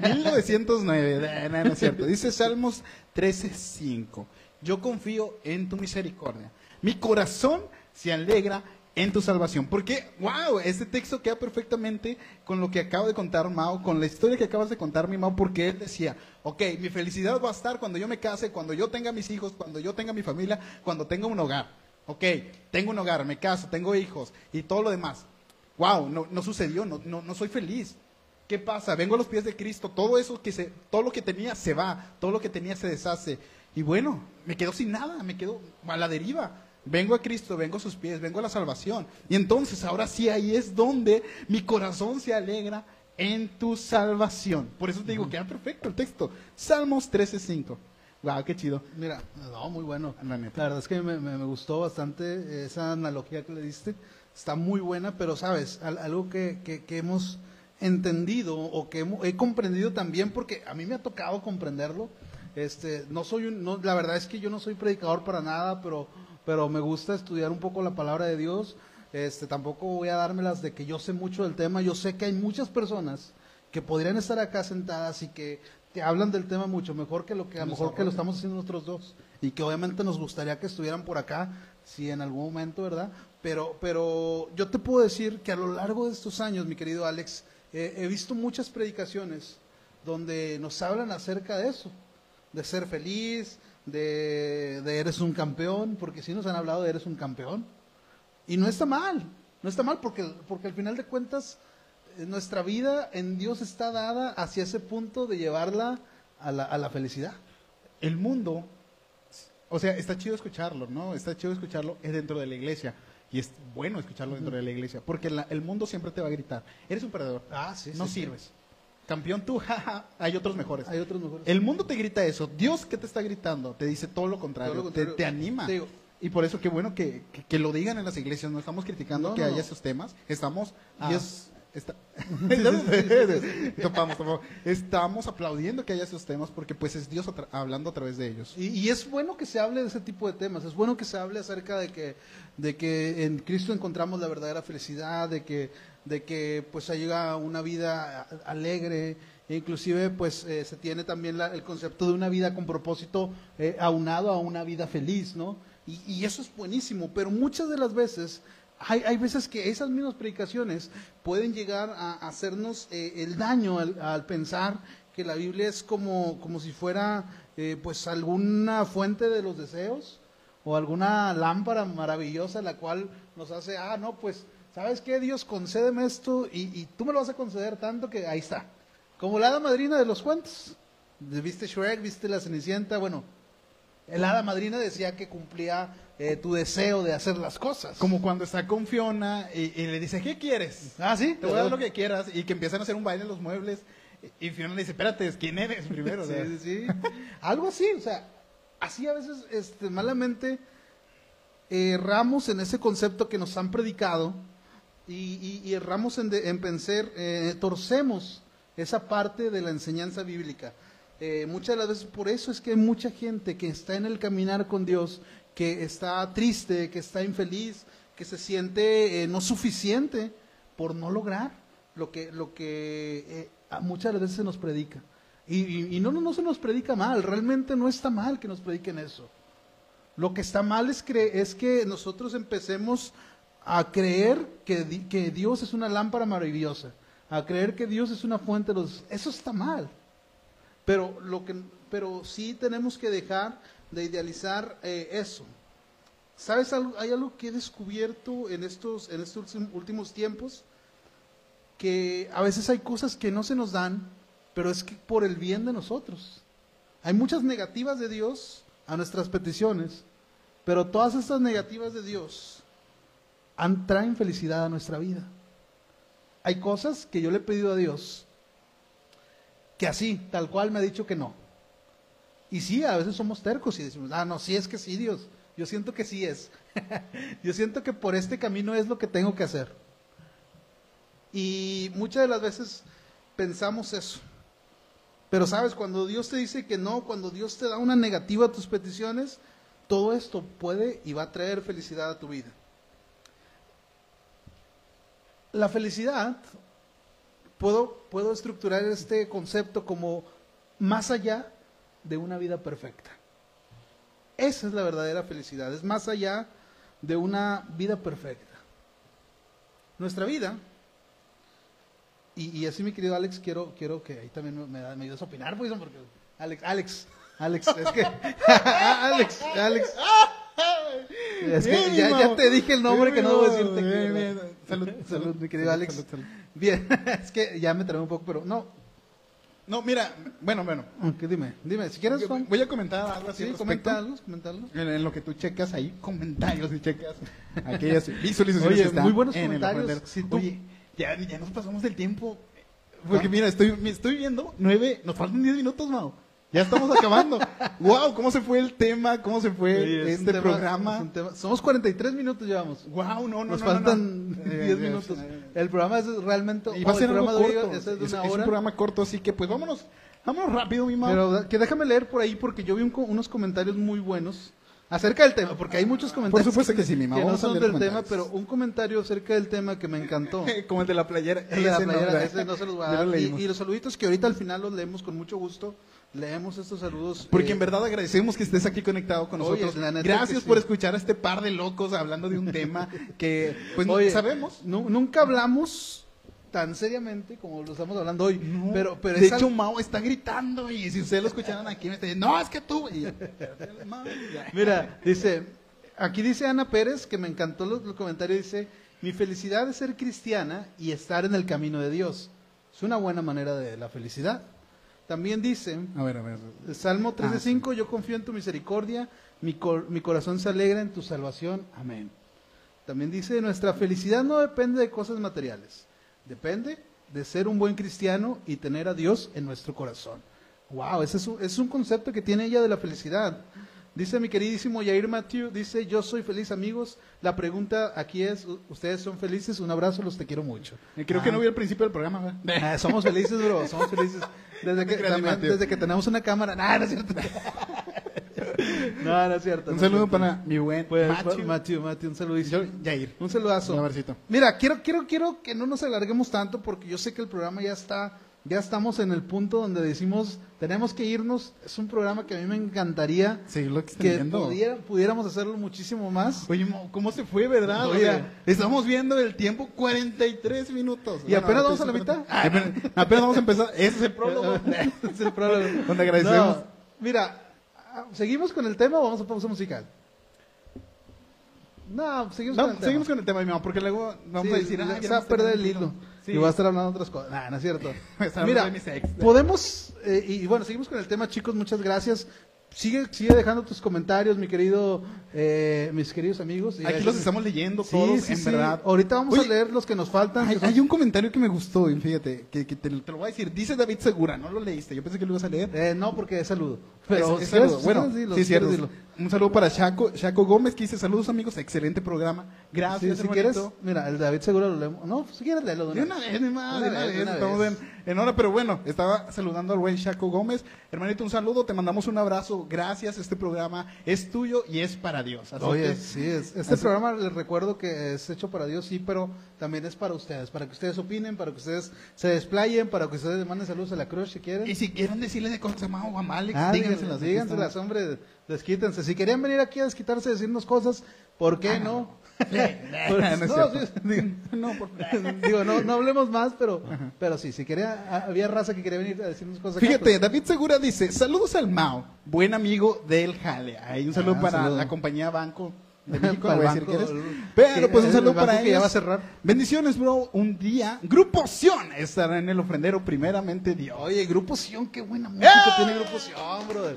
1909, no, no es cierto. Dice Salmos 13:5. Yo confío en tu misericordia. Mi corazón se alegra en tu salvación. Porque, wow, este texto queda perfectamente con lo que acabo de contar, Mao, con la historia que acabas de contar, mi Mao, porque él decía, ok, mi felicidad va a estar cuando yo me case, cuando yo tenga mis hijos, cuando yo tenga mi familia, cuando tenga un hogar. Ok, tengo un hogar, me caso, tengo hijos y todo lo demás. Wow, no, no sucedió, no, no, no soy feliz. ¿Qué pasa? Vengo a los pies de Cristo, todo eso que se, todo lo que tenía se va, todo lo que tenía se deshace. Y bueno, me quedo sin nada, me quedo a la deriva. Vengo a Cristo, vengo a sus pies, vengo a la salvación. Y entonces ahora sí ahí es donde mi corazón se alegra en tu salvación. Por eso te digo, queda perfecto el texto. Salmos 13:5. Wow, qué chido. Mira, no, muy bueno. La neta. La verdad es que me, me- me gustó bastante esa analogía que le diste. Está muy buena, pero sabes, Al- algo que, que- que hemos entendido o que he comprendido también, porque a mí me ha tocado comprenderlo. Este, no soy un, no, la verdad es que yo no soy predicador para nada, pero, pero me gusta estudiar un poco la palabra de Dios. Este, tampoco voy a dármelas de que yo sé mucho del tema. Yo sé que hay muchas personas que podrían estar acá sentadas y que te hablan del tema mucho mejor que lo que a lo mejor que lo estamos haciendo nosotros dos y que obviamente nos gustaría que estuvieran por acá si en algún momento, ¿verdad? Pero pero yo te puedo decir que a lo largo de estos años, mi querido Alex, he visto muchas predicaciones donde nos hablan acerca de eso, de ser feliz, de, de eres un campeón, porque sí nos han hablado de eres un campeón. Y no está mal, no está mal porque, porque al final de cuentas eh, nuestra vida en Dios está dada hacia ese punto de llevarla a la, a la felicidad. el mundo, o sea, está chido escucharlo, ¿no? Está chido escucharlo es dentro de la iglesia. Y es bueno escucharlo dentro de la iglesia, porque la- el mundo siempre te va a gritar, eres un perdedor, Ah, sí. no sí, sí. sirves. Campeón tú, jaja, hay otros mejores. Hay otros mejores. El mundo te grita eso. Dios, ¿qué te está gritando? Te dice todo lo contrario. Todo lo te- anima. Te digo- y por eso qué bueno que, que- que lo digan en las iglesias. No estamos criticando No, que no, haya no. esos temas. Estamos. Ah. Dios está. Topamos, topamos. Estamos aplaudiendo que haya esos temas porque pues es Dios hablando a través de ellos. Y, y es bueno que se hable de ese tipo de temas, es bueno que se hable acerca de que, de que en Cristo encontramos la verdadera felicidad, de que, de que pues llega una vida alegre, e inclusive pues eh, se tiene también la- el concepto de una vida con propósito eh, aunado a una vida feliz, ¿no? Y, y eso es buenísimo, pero muchas de las veces hay, veces que esas mismas predicaciones pueden llegar a hacernos eh, el daño al, al pensar que la Biblia es como, como si fuera eh, pues alguna fuente de los deseos o alguna lámpara maravillosa la cual nos hace, ah, no, pues, ¿sabes qué? Dios, concédeme esto y, y tú me lo vas a conceder tanto que ahí está. Como la hada madrina de los cuentos. ¿Viste Shrek? ¿Viste la Cenicienta? Bueno, el hada madrina decía que cumplía eh, tu deseo de hacer las cosas. Como cuando está con Fiona y, y le dice, ¿qué quieres? Ah, sí, Te voy a dar lo que quieras. Y que empiezan a hacer un baile en los muebles. Y Fiona le dice, espérate, ¿quién eres primero? Sí, sí, sí. Algo así, o sea, así a veces este, malamente erramos en ese concepto que nos han predicado y, y- y erramos en, de- en pensar, eh, torcemos esa parte de la enseñanza bíblica. Eh, muchas de las veces por eso es que hay mucha gente que está en el caminar con Dios, que está triste, que está infeliz, que se siente eh, no suficiente por no lograr lo que, lo que eh, muchas de las veces se nos predica. Y, no, no, no se nos predica mal, realmente no está mal que nos prediquen eso. Lo que está mal es, cre- es que nosotros empecemos a creer que, que Dios es una lámpara maravillosa, a creer que Dios es una fuente de los... Eso está mal. Pero, lo que, pero sí tenemos que dejar de idealizar eh, eso. ¿Sabes algo? Hay algo que he descubierto en estos, en estos últimos tiempos, que a veces hay cosas que no se nos dan, pero es que por el bien de nosotros. Hay muchas negativas de Dios a nuestras peticiones, pero todas estas negativas de Dios han- traen felicidad a nuestra vida. Hay cosas que yo le he pedido a Dios que así, tal cual me ha dicho que no. Y sí, a veces somos tercos y decimos, ah, no, sí es que sí, Dios. Yo siento que sí es. yo siento que por este camino es lo que tengo que hacer. Y muchas de las veces pensamos eso. Pero sabes, cuando Dios te dice que no, cuando Dios te da una negativa a tus peticiones, todo esto puede y va a traer felicidad a tu vida. La felicidad, puedo, puedo estructurar este concepto como más allá de una vida perfecta. Esa es la verdadera felicidad, es más allá de una vida perfecta. Nuestra vida, y, y así mi querido Alex, quiero, quiero que ahí también me, me, me ayudes a opinar, pues, porque Alex, Alex, Alex, es que, Alex, Alex, es que Bien, ya, ya te dije el nombre que no debo Bien, decirte. bien, bien. Salud, salud, mi querido Alex. salud. Bien, es que ya me trabé un poco, pero no, No, mira, bueno, bueno. aunque dime, dime, si quieres, Juan, Voy a comentar algo así sí, al comenta respecto. algo, comenta algo. En, en lo que tú checas ahí, comentarios y checas aquellas visualizaciones Oye, que muy buenos en comentarios. Ofrendero. Si tú- Oye, ya, ya nos pasamos del tiempo. Porque mira, estoy, me estoy viendo nueve, nos faltan diez minutos, Mau. Ya estamos acabando. wow, cómo se fue el tema, cómo se fue Oye, es un este tema- programa. es un tema- Somos 43 minutos llevamos. Wow, no, no, Nos no, no, faltan no. 10 Eh, minutos. eh, El programa es realmente. Y va a oh, ser el programa corto. es de Es, una es un hora. programa corto, así que pues vámonos, vámonos rápido, mi Mau. Pero que déjame leer por ahí porque yo vi un unos comentarios muy buenos acerca del tema, porque hay muchos comentarios. supuesto que sí, mi Mau, Que no a son del tema, pero un comentario acerca del tema que me encantó. Como el de la playera. El de la no, playera, ¿verdad? ese no se los voy a Ya lo dar. Y, y los saluditos que ahorita al final los leemos con mucho gusto. Leemos estos saludos. Porque eh, en verdad agradecemos que estés aquí conectado con nosotros. Gracias por escuchar a este par de locos hablando de un tema que pues Oye, sabemos. nu- nunca hablamos tan seriamente como lo estamos hablando hoy. No. pero, pero de hecho, Mao está gritando y si ustedes lo escucharan aquí me está diciendo, no, es que tú. Mira, dice, aquí dice Ana Pérez, que me encantó los comentarios, dice, mi felicidad es ser cristiana y estar en el camino de Dios. Es una buena manera de la felicidad. También dice, A ver, a ver. Salmo 3 de Ah, 5, yo confío en tu misericordia, mi, cor- mi corazón se alegra en tu salvación. Amén. También dice, nuestra felicidad no depende de cosas materiales, depende de ser un buen cristiano y tener a Dios en nuestro corazón. Wow, ese es un, es un concepto que tiene ella de la felicidad. Dice mi queridísimo Yair Matthew, dice, yo soy feliz amigos. La pregunta aquí es, ¿ustedes son felices? Un abrazo, los te quiero mucho. Creo que no vi el principio del programa. Ah, somos felices, bro, somos felices. Desde que, también desde que tenemos una cámara. No, no es cierto. No, no es cierto. Un no saludo cierto. para mi buen Pues, Matthew. Matthew, Matthew, un saludo. Yo, Jair. Un saludazo. Un abracito. Mira, quiero, quiero, quiero que no nos alarguemos tanto porque yo sé que el programa ya está, ya estamos en el punto donde decimos tenemos que irnos. Es un programa que a mí me encantaría Seguirlo que pudiera- pudiéramos hacerlo muchísimo más. Oye, Mo, ¿cómo se fue, verdad? Oye. Estamos viendo el tiempo 43 minutos. ¿Y apenas vamos a la mitad? Apenas, apenas vamos a empezar. Ese es el prólogo. Es el prólogo. Donde agradecemos. No, mira, ah, ¿seguimos con el tema o vamos a pausa musical? No, seguimos No, con el tema. seguimos con el tema, mi mamá, porque luego vamos Sí, a decir, ah, se va a perder el hilo. Sí. Y va a estar hablando de otras cosas. Nah, no es cierto. Mira, ex. podemos, eh, y, bueno, seguimos con el tema, chicos, muchas gracias. Sigue, sigue dejando tus comentarios, mi querido, eh, mis queridos amigos. Aquí los estamos leyendo todos, sí, en verdad. Ahorita vamos Oye, a leer los que nos faltan. Hay, que son- hay un comentario que me gustó, y fíjate, que, que te, te lo voy a decir. Dice David Segura, no lo leíste, yo pensé que lo ibas a leer. Eh, no, porque es saludo. Pero Es- es saludo. bueno, sí, cierto. Un saludo para Chaco, Chaco Gómez, que dice, saludos amigos, excelente programa. Gracias, Sí, si quieres, mira, el David seguro lo leemos. No, si quieres leerlo de De una vez. De una vez, vez, estamos en, en hora, pero bueno, estaba saludando al buen Chaco Gómez. Hermanito, un saludo, te mandamos un abrazo, gracias, este programa es tuyo y es para Dios. Así Oye, que, sí, es, este así- programa les recuerdo que es hecho para Dios, sí, pero también es para ustedes, para que ustedes opinen, para que ustedes se desplayen, para que ustedes manden saludos a la cruz si quieren. y si quieren decirle de cosas a o a Alex, Ah, díganselas. díganselas, hombre, desquítense. Si querían venir aquí a desquitarse, decirnos cosas, ¿por qué no? Pues, no no, digo, No, no, hablemos más, pero, pero sí, si quería, ah, había raza que quería venir a decirnos cosas. acá, Fíjate, pues, David Segura dice, saludos al Mao, buen amigo del Jale. Ahí un saludo Ah, para saludo. la compañía Banco de México, voy a decir Pero pues un el saludo para que ya ellos. va a cerrar. Bendiciones, bro. Un día, Grupo Sion estará en el ofrendero, primeramente Dios. Oye, Grupo Sion, qué buena música tiene Grupo Sion, brother.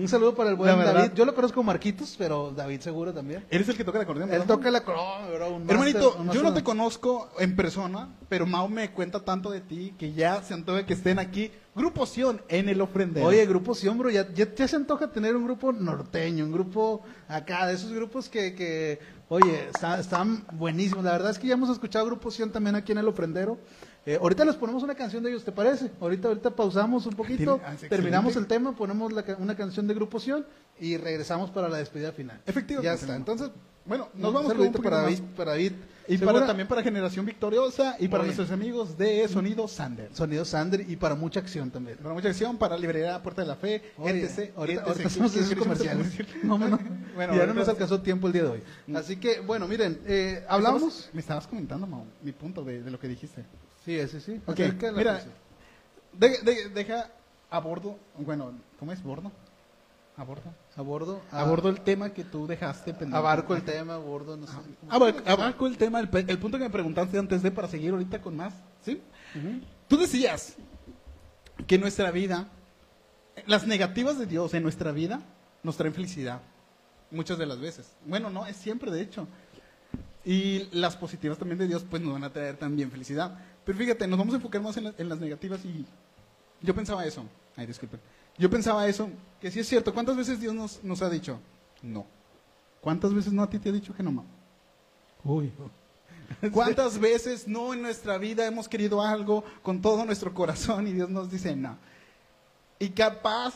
Un saludo para el buen. David. Yo lo conozco como Marquitos, pero David seguro también. Eres el que toca el acordeón, Él toca la corona, bro. un Hermanito, un yo no te conozco en persona, pero Mao me cuenta tanto de ti que ya se antoja que estén aquí. Grupo Sion en el ofrendero. Oye, Grupo Sion, bro, ya, ya, ya se antoja tener un grupo norteño, un grupo acá, de esos grupos que, que oye, está- están buenísimos. La verdad es que ya hemos escuchado Grupo Sion también aquí en el ofrendero. Eh, ahorita les ponemos una canción de ellos, ¿te parece? Ahorita, ahorita pausamos un poquito, Tiene- ah, terminamos excelente. el tema, ponemos la una canción de Grupo Sion y regresamos para la despedida final. Efectivamente. Ya está. Entonces, bueno, nos vamos con un poquito para. David, para David. Y ¿Segura? para, también para Generación Victoriosa y para nuestros amigos de Sonido Sander. Sonido Sander y para mucha acción también. Para mucha acción, para Librería Puerta de la Fe, Oye, etc. ahorita, ahorita hacemos ¿Quieres esos comerciales. comercial? No, no, no. Bueno, ya no nos alcanzó tiempo el día de hoy. Así que, bueno, miren, eh, hablamos. Me estabas comentando, Mau, mi punto de, de lo que dijiste. Sí, sí, sí. Ok, Acerca la mira, canción. de- de- deja a bordo, bueno, ¿cómo es bordo? A bordo. a bordo. a- el tema que tú dejaste pendiente. Abarco el tema, a bordo, no sé. Abar- Abarco el tema, el, pe- el punto que me preguntaste antes de para seguir ahorita con más, ¿sí? Ujú. Tú decías que nuestra vida, las negativas de Dios en nuestra vida nos traen felicidad, muchas de las veces. Bueno, no, es siempre de hecho. Y las positivas también de Dios pues nos van a traer también felicidad. Pero fíjate, nos vamos a enfocar más en, la- en las negativas y yo pensaba eso. Ay, disculpen. Yo pensaba eso, que sí es cierto. ¿Cuántas veces Dios nos, nos ha dicho? No. ¿Cuántas veces no a ti te ha dicho que no, mamá? Uy. ¿Cuántas veces no en nuestra vida hemos querido algo con todo nuestro corazón y Dios nos dice no? Y capaz,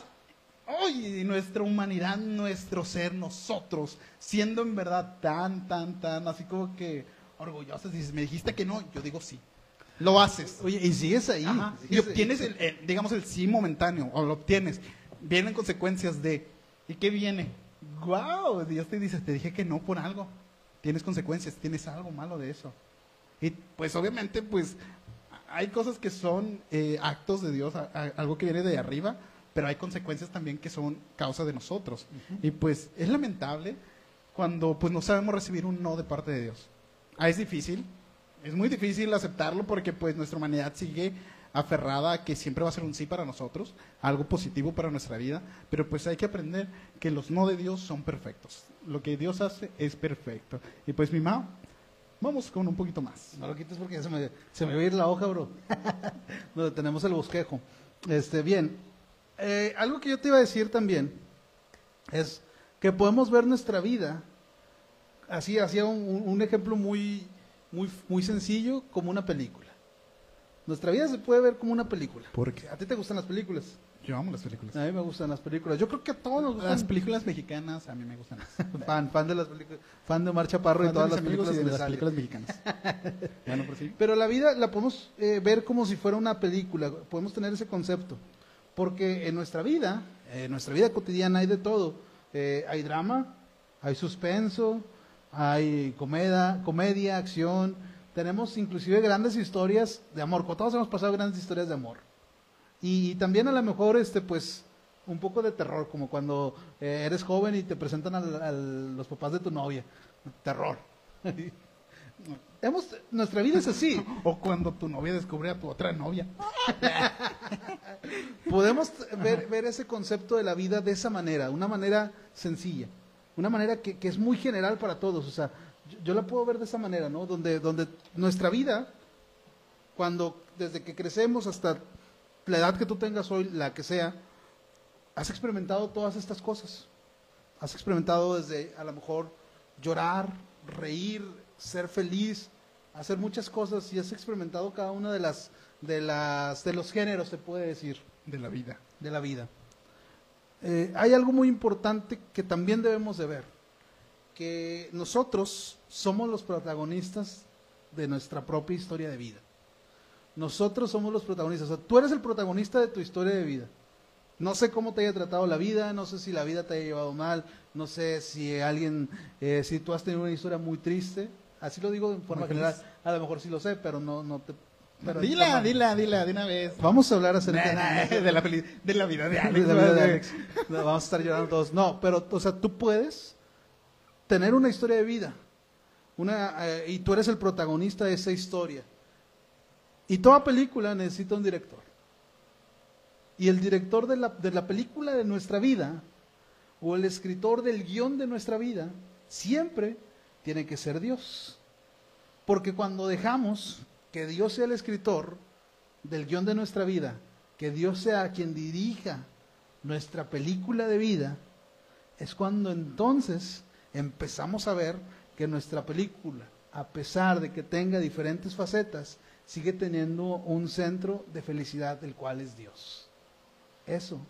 hoy nuestra humanidad, nuestro ser, nosotros, siendo en verdad tan, tan, tan, así como que orgullosos, dices, me dijiste que no, yo digo sí. Lo haces. Oye, y sigues ahí. Ajá. Y obtienes, el, el, digamos, el sí momentáneo, o lo obtienes. Vienen consecuencias de, ¿y qué viene? ¡Guau! Dios te dice, te dije que no por algo. Tienes consecuencias, tienes algo malo de eso. Y pues obviamente, pues, hay cosas que son eh, actos de Dios, a- a- algo que viene de arriba, pero hay consecuencias también que son causa de nosotros. Y pues es lamentable cuando pues no sabemos recibir un no de parte de Dios. Ah, es difícil, es muy difícil aceptarlo porque pues nuestra humanidad sigue aferrada a que siempre va a ser un sí para nosotros, algo positivo para nuestra vida, pero pues hay que aprender que los no de Dios son perfectos. Lo que Dios hace es perfecto. Y pues mi mamá, Vamos con un poquito más. No lo quites porque ya se me, se me va a ir la hoja, bro. Donde tenemos el bosquejo. Este, bien. Eh, algo que yo te iba a decir también es que podemos ver nuestra vida, así, hacía un, un ejemplo muy, muy, muy sencillo, como una película. Nuestra vida se puede ver como una película. ¿Por qué? ¿A ti te gustan las películas? Yo amo las películas. A mí me gustan las películas. Yo creo que a todos nos gustan. Las películas mexicanas a mí me gustan fan, fan de las películas, fan de Omar Chaparro y Fan de todas las películas y de las películas mexicanas. bueno, por sí. Pero la vida la podemos eh, ver como si fuera una película, podemos tener ese concepto, porque en nuestra vida, en nuestra vida cotidiana hay de todo, Eh, hay drama, hay suspenso, hay comedia, comedia, acción, tenemos inclusive grandes historias de amor, todos hemos pasado grandes historias de amor. Y, y también a lo mejor, este, pues, un poco de terror, como cuando eh, eres joven y te presentan al- los papás de tu novia. Terror. Hemos, nuestra vida es así. O cuando tu novia descubre a tu otra novia. Podemos ver, ver ese concepto de la vida de esa manera, una manera sencilla, una manera que, que es muy general para todos. O sea, yo, yo la puedo ver de esa manera, ¿no? Donde, donde nuestra vida, cuando desde que crecemos hasta la edad que tú tengas hoy, la que sea, has experimentado todas estas cosas. Has experimentado desde a lo mejor llorar, reír, ser feliz, hacer muchas cosas y has experimentado cada una de las de las de los géneros, se puede decir, De la vida. de la vida. Eh, hay algo muy importante que también debemos de ver, que nosotros somos los protagonistas de nuestra propia historia de vida. Nosotros somos los protagonistas. O sea, tú eres el protagonista de tu historia de vida. No sé cómo te haya tratado la vida, no sé si la vida te haya llevado mal, no sé si alguien, eh, si tú has tenido una historia muy triste. Así lo digo de forma general. A lo mejor sí lo sé, pero no, no te. Pero- dila, dila, dila, de una vez. Vamos a hablar acerca Nah, de, la peli- de la vida de de Alex. la vida de ¿verdad? Alex. No, Vamos a estar llorando todos. No, pero, o sea, tú puedes tener una historia de vida. Una, eh, y tú eres el protagonista de esa historia. Y toda película necesita un director. Y el director de la, de la película de nuestra vida, o el escritor del guion de nuestra vida, siempre tiene que ser Dios. Porque cuando dejamos que Dios sea el escritor del guion de nuestra vida, que Dios sea quien dirija nuestra película de vida, es cuando entonces empezamos a ver que nuestra película, a pesar de que tenga diferentes facetas, sigue teniendo un centro de felicidad, el cual es Dios. Eso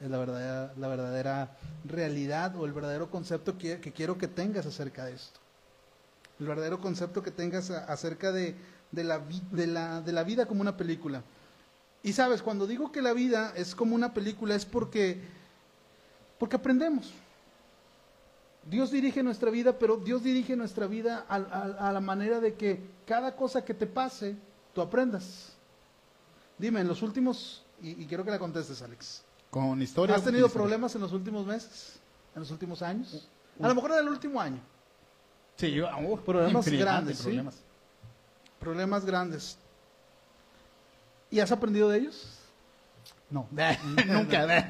es la verdadera, la verdadera realidad o el verdadero concepto que, quiero que tengas acerca de esto. El verdadero concepto que tengas acerca de, de la, vi- de, la, de la vida como una película. Y sabes, cuando digo que la vida es como una película es porque, porque aprendemos. Dios dirige nuestra vida, pero Dios dirige nuestra vida a, a- a la manera de que cada cosa que te pase, tú aprendas. Dime, en los últimos, y, y quiero que la contestes, Alex. Con historias. ¿Has tenido problemas en los últimos meses? ¿En los últimos años? A lo mejor en el último año. Sí, yo, uh, Problemas grandes, ¿sí? Problemas. Grandes. ¿Y has aprendido de ellos? No, nunca,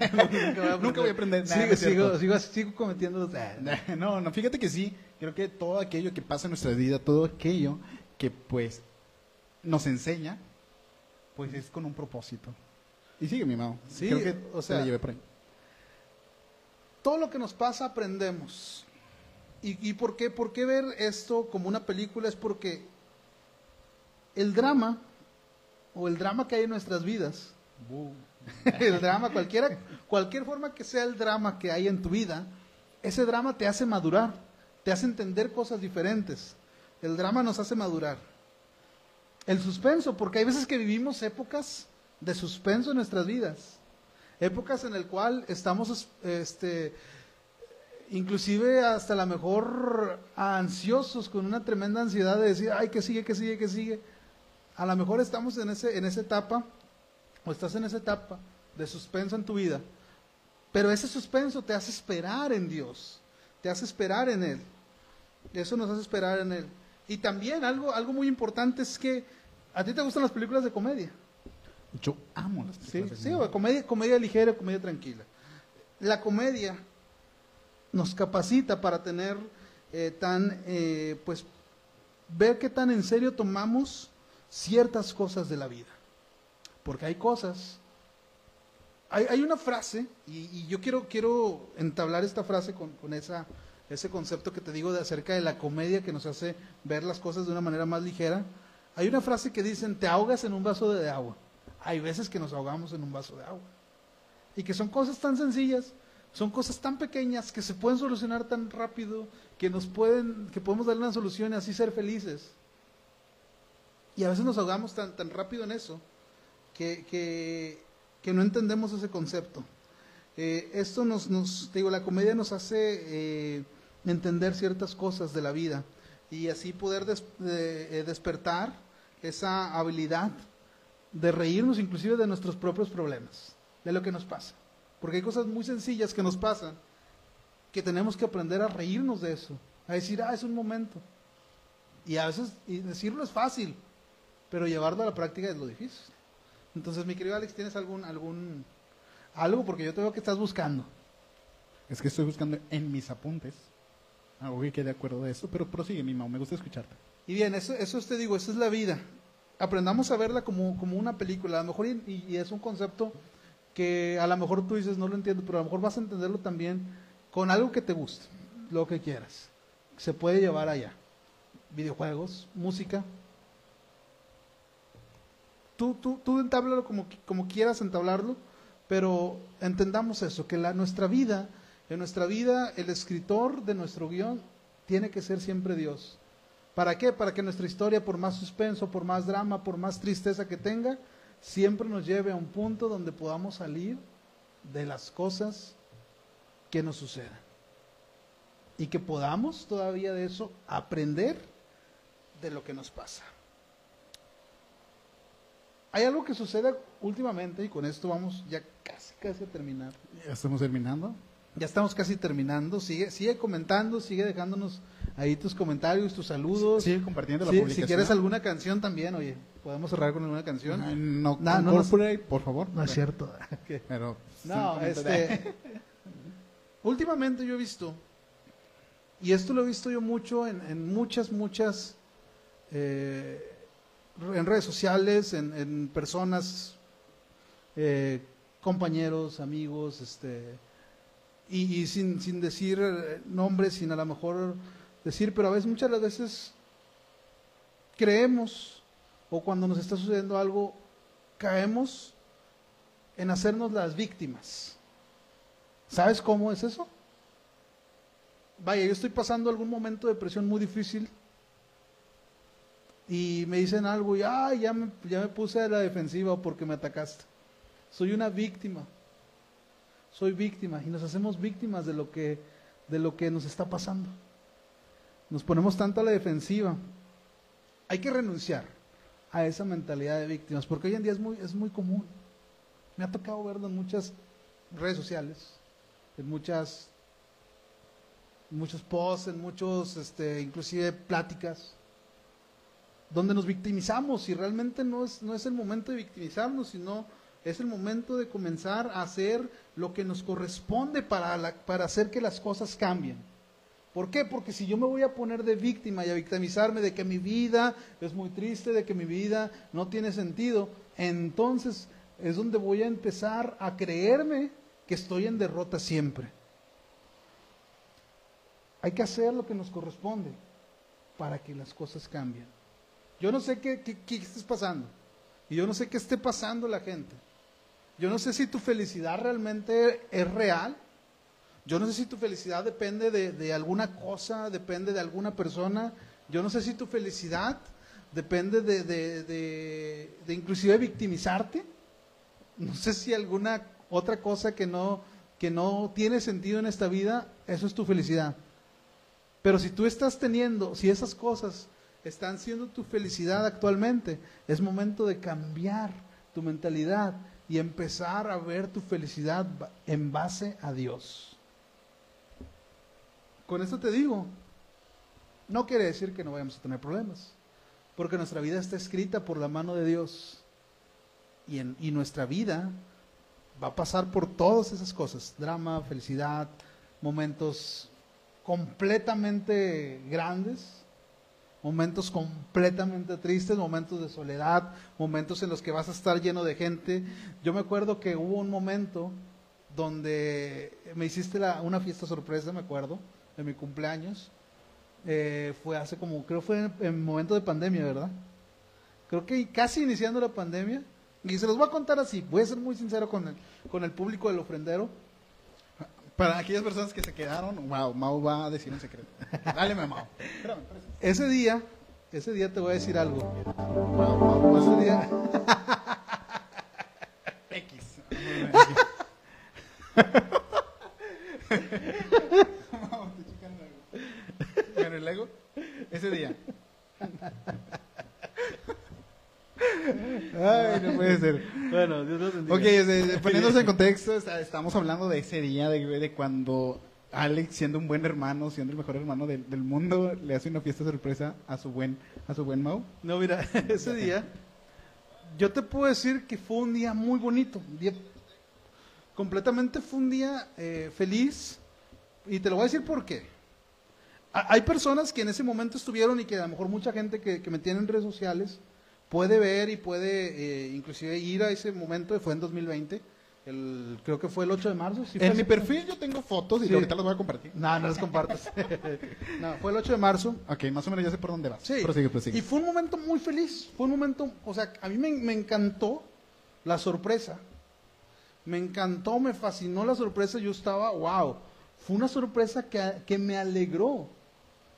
nunca voy a aprender nada. Sigo, cometiendo. No, no, fíjate que sí, creo que todo aquello que pasa en nuestra vida, todo aquello que pues nos enseña, pues es con un propósito. Y sigue mi mano. Sí, creo que o se sea, la llevé por ahí. Todo lo que nos pasa aprendemos. ¿Y, y por, qué, por qué ver esto como una película? Es porque el drama, o el drama que hay en nuestras vidas, el drama, cualquiera, cualquier forma que sea el drama que hay en tu vida, ese drama te hace madurar, te hace entender cosas diferentes. El drama nos hace madurar. El suspenso, porque hay veces que vivimos épocas de suspenso en nuestras vidas. Épocas en el cual estamos, este, inclusive hasta la mejor ansiosos, con una tremenda ansiedad de decir, ay, que sigue, que sigue, que sigue. A lo mejor estamos en, ese, en esa etapa, o estás en esa etapa de suspenso en tu vida, pero ese suspenso te hace esperar en Dios, te hace esperar en Él. Eso nos hace esperar en Él. Y también algo, algo muy importante es que a ti te gustan las películas de comedia. Yo amo las Sí, películas. de sí, comedia. o comedia, comedia ligera, comedia tranquila. La comedia nos capacita para tener eh, tan, eh, pues, ver qué tan en serio tomamos ciertas cosas de la vida. Porque hay cosas. Hay, hay una frase, y, yo quiero, quiero entablar esta frase con, con esa, ese concepto que te digo de acerca de la comedia que nos hace ver las cosas de una manera más ligera. Hay una frase que dicen, te ahogas en un vaso de agua. Hay veces que nos ahogamos en un vaso de agua. Y que son cosas tan sencillas, son cosas tan pequeñas que se pueden solucionar tan rápido, que nos pueden, que podemos darle una solución y así ser felices. Y a veces nos ahogamos tan, tan rápido en eso que, que, que no entendemos ese concepto. Eh, esto nos, nos, digo, la comedia nos hace eh, entender ciertas cosas de la vida y así poder des, de, eh, despertar esa habilidad de reírnos inclusive de nuestros propios problemas, de lo que nos pasa. Porque hay cosas muy sencillas que nos pasan que tenemos que aprender a reírnos de eso, a decir, ah, es un momento. Y a veces y decirlo es fácil, pero llevarlo a la práctica es lo difícil. Entonces, mi querido Alex, ¿tienes algún, algún, algo? Porque yo te veo que estás buscando. Es que estoy buscando en mis apuntes algo que quede de acuerdo de eso, pero prosigue, mi mamá, me gusta escucharte. Y bien, eso, eso te digo, esa es la vida. Aprendamos a verla como, como una película, a lo mejor, y, y, es un concepto que a lo mejor tú dices, no lo entiendo, pero a lo mejor vas a entenderlo también con algo que te guste, lo que quieras. Se puede llevar allá. Videojuegos, música, tú, tú, tú entáblalo como, como quieras entablarlo, pero entendamos eso, que la, nuestra vida, en nuestra vida, el escritor de nuestro guion tiene que ser siempre Dios. ¿Para qué? Para que nuestra historia, por más suspenso, por más drama, por más tristeza que tenga, siempre nos lleve a un punto donde podamos salir de las cosas que nos sucedan. Y que podamos todavía de eso aprender de lo que nos pasa. Hay algo que sucede últimamente y con esto vamos ya casi casi a terminar. ¿Ya estamos terminando? Ya estamos casi terminando. Sigue, sigue comentando, sigue dejándonos ahí tus comentarios, tus saludos. Sigue compartiendo la Sí, publicación. si quieres alguna canción también, oye, podemos cerrar con alguna canción. No, No, no, corporate, por favor. No es cierto. Pero No, este. últimamente yo he visto, y esto lo he visto yo mucho en, en muchas, muchas. eh, en redes sociales, en, en personas, eh, compañeros, amigos, este. Y, y sin, sin decir eh, nombres, sin a lo mejor decir, pero a veces, muchas de las veces creemos, o cuando nos está sucediendo algo, caemos en hacernos las víctimas. ¿Sabes cómo es eso? Vaya, yo estoy pasando algún momento de presión muy difícil y me dicen algo y ay, ya me, ya me puse a la defensiva porque me atacaste. Soy una víctima. Soy víctima y nos hacemos víctimas de lo que de lo que nos está pasando. Nos ponemos tanto a la defensiva. Hay que renunciar a esa mentalidad de víctimas porque hoy en día es muy es muy común. Me ha tocado verlo en muchas redes sociales, en muchas muchos posts, en muchos este inclusive pláticas donde nos victimizamos y realmente no es, no es el momento de victimizarnos, sino es el momento de comenzar a hacer lo que nos corresponde para, la- para hacer que las cosas cambien. ¿Por qué? Porque si yo me voy a poner de víctima y a victimizarme de que mi vida es muy triste, de que mi vida no tiene sentido, entonces es donde voy a empezar a creerme que estoy en derrota siempre. Hay que hacer lo que nos corresponde para que las cosas cambien. Yo no sé qué, qué, pasando. Y yo no sé qué esté pasando la gente. Yo no sé si tu felicidad realmente es real. Yo no sé si tu felicidad depende de, de alguna cosa, depende de alguna persona. Yo no sé si tu felicidad depende de, de, de, de inclusive victimizarte. No sé si alguna otra cosa que no, que no tiene sentido en esta vida, eso es tu felicidad. Pero si tú estás teniendo, si esas cosas están siendo tu felicidad actualmente, es momento de cambiar tu mentalidad y empezar a ver tu felicidad en base a Dios. Con esto te digo, no quiere decir que no vayamos a tener problemas, porque nuestra vida está escrita por la mano de Dios y, en, y nuestra vida va a pasar por todas esas cosas, drama, felicidad, momentos completamente grandes, momentos completamente tristes, momentos de soledad, momentos en los que vas a estar lleno de gente. Yo me acuerdo que hubo un momento donde me hiciste la, una fiesta sorpresa, me acuerdo, de mi cumpleaños. Eh, fue hace como, creo fue en, en momento de pandemia, ¿verdad? Creo que casi iniciando la pandemia. Y se los voy a contar así, voy a ser muy sincero con el, con el público del ofrendero. Para aquellas personas que se quedaron, wow, Mau va a decir un secreto. Dale, Mau. Espérame. Ese día, ese día te voy a decir algo. Mau, Mau, Mau. Ese día, X. Mau, te chican luego. Bueno, y luego, ese día. Ay, no puede ser. bueno, Dios los bendiga. Ok, este, poniéndose en contexto, estamos hablando de ese día, de, de cuando Alex, siendo un buen hermano, siendo el mejor hermano del, del mundo, le hace una fiesta sorpresa a su buen, a su buen Mau. No, mira, ese día, yo te puedo decir que fue un día muy bonito, un día completamente fue un día eh, feliz, y te lo voy a decir por qué. Ha- Hay personas que en ese momento estuvieron y que a lo mejor mucha gente que, que me tiene en redes sociales puede ver y puede eh, inclusive ir a ese momento, fue en 2020, el, creo que fue el 8 de marzo. ¿sí En mi perfil yo tengo fotos y Sí. ahorita las voy a compartir. No, no las compartas. no, fue el 8 de marzo. Ok, más o menos ya sé por dónde vas. Sí. Prosigue, prosigue. Y fue un momento muy feliz. Fue un momento, o sea, a mí me, me encantó la sorpresa. Me encantó, me fascinó la sorpresa. Yo estaba, wow. Fue una sorpresa que, que me alegró.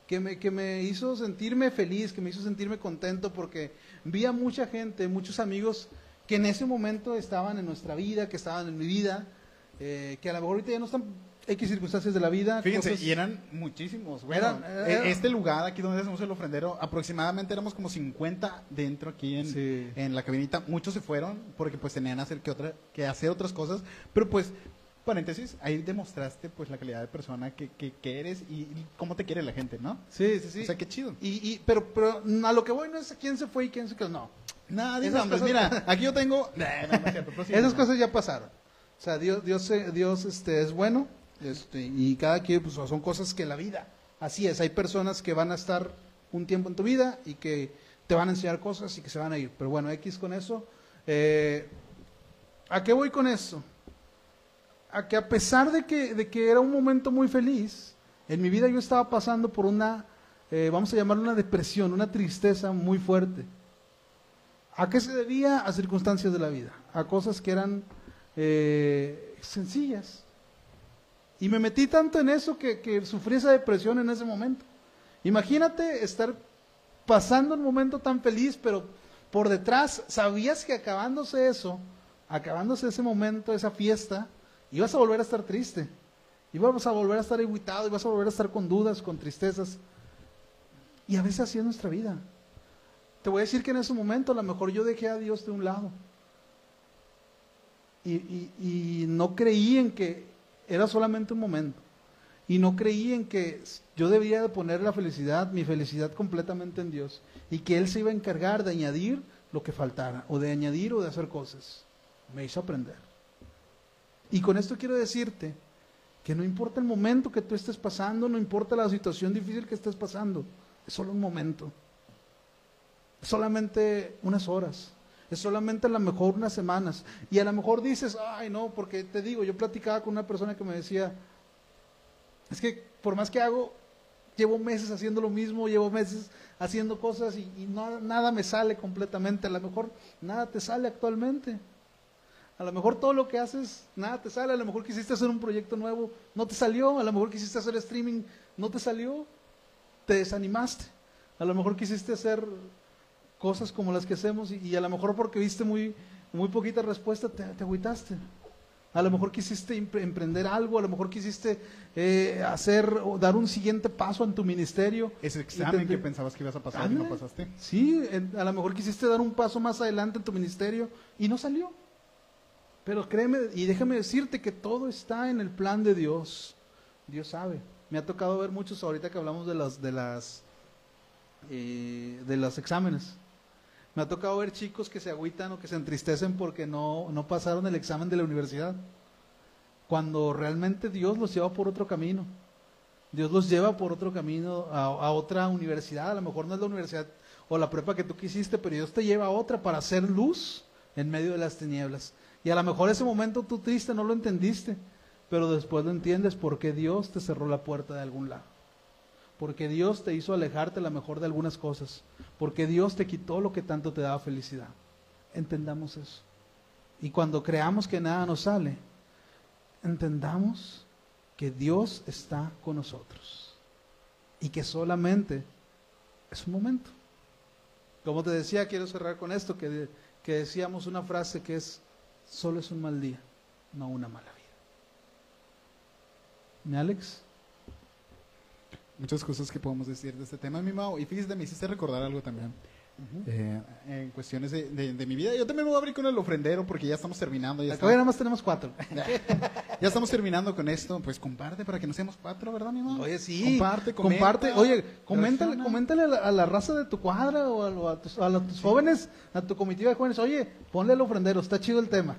Que me, que me hizo sentirme feliz, que me hizo sentirme contento porque vi a mucha gente, muchos amigos que en ese momento estaban en nuestra vida, que estaban en mi vida, eh, que a lo mejor ahorita ya no están X circunstancias de la vida. Fíjense, cosas- y eran muchísimos. Bueno, Eran- eran- este lugar aquí donde hacemos el ofrendero, aproximadamente éramos como 50 dentro aquí en, Sí. en la cabinita. Muchos se fueron porque pues tenían hacer que, otra, que hacer otras cosas, pero pues paréntesis, ahí demostraste pues la calidad de persona que, que, que eres y, y cómo te quiere la gente, ¿no? Sí, sí, sí. O sea, qué chido. Y, y, pero, pero a lo que voy no es a quién se fue y quién se quedó, no. Nada, cosas- Mira, aquí yo tengo... Nah, no, no es cierto, prosigue, Esas cosas ya pasaron. O sea, Dios, Dios, eh, Dios este, es bueno este, y cada quien, pues son cosas que la vida, así es. Hay personas que van a estar un tiempo en tu vida y que te van a enseñar cosas y que se van a ir. Pero bueno, X con eso. Eh, ¿A qué voy con eso? A que a pesar de que, de que era un momento muy feliz, en mi vida yo estaba pasando por una, eh, vamos a llamarlo una depresión, una tristeza muy fuerte. ¿A qué se debía? A circunstancias de la vida, a cosas que eran eh, sencillas. Y me metí tanto en eso que, sufrí esa depresión en ese momento. Imagínate estar pasando un momento tan feliz, pero por detrás sabías que acabándose eso, acabándose ese momento, esa fiesta, ibas a volver a estar triste. Ibas a volver a estar irritado, ibas a volver a estar con dudas, con tristezas. Y a veces así es nuestra vida. Te voy a decir que en ese momento a lo mejor yo dejé a Dios de un lado. Y, y- no creí en que era solamente un momento. Y no creí en que yo debía de poner la felicidad, mi felicidad completamente en Dios. Y que Él se iba a encargar de añadir lo que faltara, o de añadir o de hacer cosas. Me hizo aprender. Y con esto quiero decirte que no importa el momento que tú estés pasando, no importa la situación difícil que estés pasando, es solo un momento. Solamente unas horas. Es solamente a lo mejor unas semanas. Y a lo mejor dices, ay no, porque te digo, yo platicaba con una persona que me decía, es que por más que hago, llevo meses haciendo lo mismo, llevo meses haciendo cosas y, y no, nada me sale completamente. A lo mejor nada te sale actualmente. A lo mejor todo lo que haces, nada te sale. A lo mejor quisiste hacer un proyecto nuevo, no te salió. A lo mejor quisiste hacer streaming, no te salió. Te desanimaste. A lo mejor quisiste hacer cosas como las que hacemos y, y a lo mejor porque viste muy, muy poquita respuesta te, te agüitaste. A lo mejor quisiste empre- emprender algo, a lo mejor quisiste eh, hacer o dar un siguiente paso en tu ministerio. Ese examen te- que pensabas que ibas a pasar y no pasaste. Sí, a lo mejor quisiste dar un paso más adelante en tu ministerio y no salió. Pero créeme y déjame decirte que todo está en el plan de Dios. Dios sabe. Me ha tocado ver muchos ahorita que hablamos de las de las eh, de los exámenes. Me ha tocado ver chicos que se agüitan o que se entristecen porque no, no pasaron el examen de la universidad. Cuando realmente Dios los lleva por otro camino. Dios los lleva por otro camino, a, a otra universidad, a lo mejor no es la universidad o la prepa que tú quisiste, pero Dios te lleva a otra para hacer luz en medio de las tinieblas. Y a lo mejor ese momento tú triste no lo entendiste, pero después lo entiendes porque Dios te cerró la puerta de algún lado. Porque Dios te hizo alejarte a lo mejor de algunas cosas. Porque Dios te quitó lo que tanto te daba felicidad. Entendamos eso. Y cuando creamos que nada nos sale, entendamos que Dios está con nosotros. Y que solamente es un momento. Como te decía, quiero cerrar con esto, que, que decíamos una frase que es, solo es un mal día, no una mala vida. ¿Me Alex? Muchas cosas que podemos decir de este tema, mi Mau. Y fíjate, me hiciste recordar algo también. Eh, en cuestiones de, de- de mi vida. Yo también me voy a abrir con el ofrendero porque ya estamos terminando. Ya, hoy estamos, nada más tenemos cuatro. ya estamos terminando con esto. Pues comparte para que no seamos cuatro, ¿verdad, mi Mau? Oye, sí. Comparte, comenta, comparte. Oye, coméntale, coméntale a la, a la raza de tu cuadra o a, a tus, a la- tus jóvenes, a tu comitiva de jóvenes. Oye, ponle el ofrendero, está chido el tema.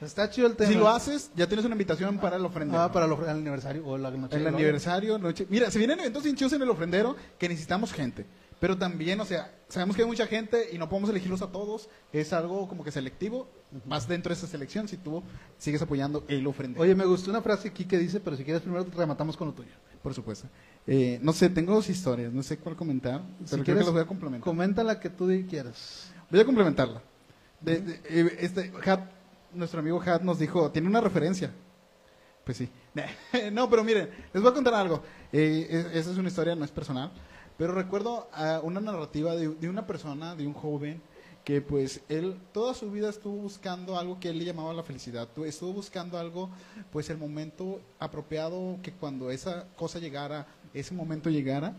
Está chido el tema. Si lo haces, ya tienes una invitación para el ofrendero. Ah, para el, el aniversario o la noche. el de aniversario, noche. Mira, se vienen eventos bien chidos en el ofrendero que necesitamos gente. Pero también, o sea, sabemos que hay mucha gente y no podemos elegirlos a todos. Es algo como que selectivo. Vas dentro de esa selección si tú sigues apoyando el ofrendero. Oye, me gustó una frase aquí que dice, pero si quieres primero rematamos con lo tuyo. Por supuesto. Eh, no sé, tengo dos historias, no sé cuál comentar, pero si creo quieres, que las voy a complementar. comenta la que tú quieras. Voy a complementarla. De- de- eh, este, Hat, nuestro amigo Hat nos dijo, tiene una referencia. Pues sí. No, pero miren, les voy a contar algo. Eh, es- esa es una historia, no es personal. Pero recuerdo ah, una narrativa de, de una persona, de un joven, que pues él toda su vida estuvo buscando algo que él le llamaba la felicidad. Tu- Estuvo buscando algo, pues el momento apropiado, que cuando esa cosa llegara, ese momento llegara,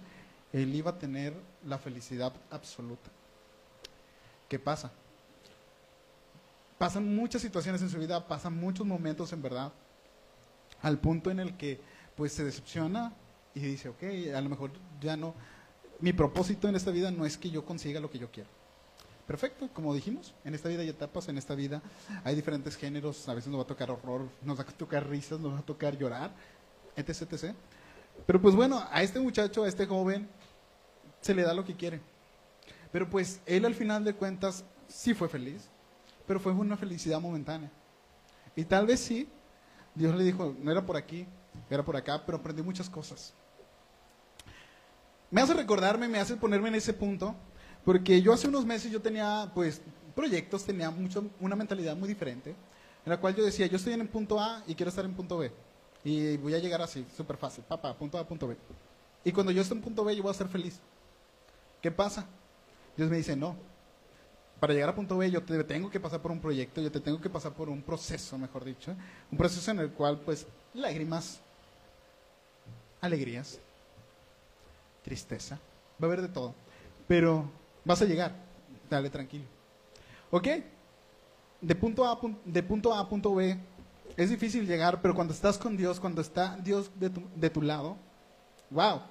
él iba a tener la felicidad absoluta. ¿Qué pasa? Pasan muchas situaciones en su vida, pasan muchos momentos en verdad, al punto en el que pues se decepciona y dice, ok, a lo mejor ya no, mi propósito en esta vida no es que yo consiga lo que yo quiero. Perfecto, como dijimos, en esta vida hay etapas, en esta vida hay diferentes géneros, a veces nos va a tocar horror, nos va a tocar risas, nos va a tocar llorar, etc, etc. Pero pues bueno, a este muchacho, a este joven, se le da lo que quiere. Pero pues él al final de cuentas sí fue feliz, pero fue una felicidad momentánea. Y tal vez sí, Dios le dijo, no era por aquí, era por acá, pero aprendí muchas cosas. Me hace recordarme, me hace ponerme en ese punto, porque yo hace unos meses yo tenía pues proyectos, tenía mucho, una mentalidad muy diferente, en la cual yo decía, yo estoy en el punto A y quiero estar en punto B. Y voy a llegar así, súper fácil, papá, punto A, punto B. Y cuando yo esté en punto B, yo voy a ser feliz. ¿Qué pasa? Dios me dice, no. Para llegar a punto B, yo te tengo que pasar por un proyecto, yo te tengo que pasar por un proceso, mejor dicho. Un proceso en el cual, pues, lágrimas, alegrías, tristeza, va a haber de todo. Pero vas a llegar, dale tranquilo. ¿Ok? De punto A, de punto A a punto B, es difícil llegar, pero cuando estás con Dios, cuando está Dios de tu, de tu lado, wow,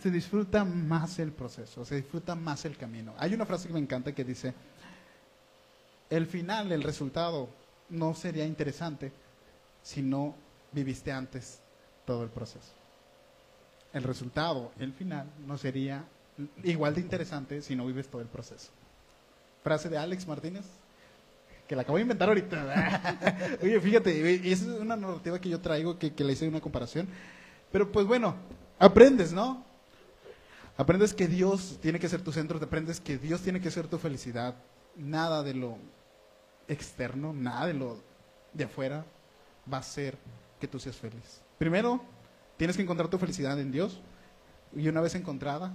se disfruta más el proceso, se disfruta más el camino. Hay una frase que me encanta que dice, el final, el resultado, no sería interesante si no viviste antes todo el proceso. El resultado, el final, no sería igual de interesante si no vives todo el proceso. Frase de Alex Martínez, que la acabo de inventar ahorita. Oye, fíjate, y esa es una narrativa que yo traigo, que, que le hice una comparación. Pero pues bueno, aprendes, ¿no? Aprendes que Dios tiene que ser tu centro, te aprendes que Dios tiene que ser tu felicidad. Nada de lo externo, nada de lo de afuera va a hacer que tú seas feliz. Primero, tienes que encontrar tu felicidad en Dios y una vez encontrada,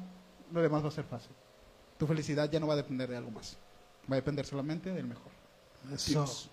lo demás va a ser fácil. Tu felicidad ya no va a depender de algo más, va a depender solamente del mejor. Eso. Dios.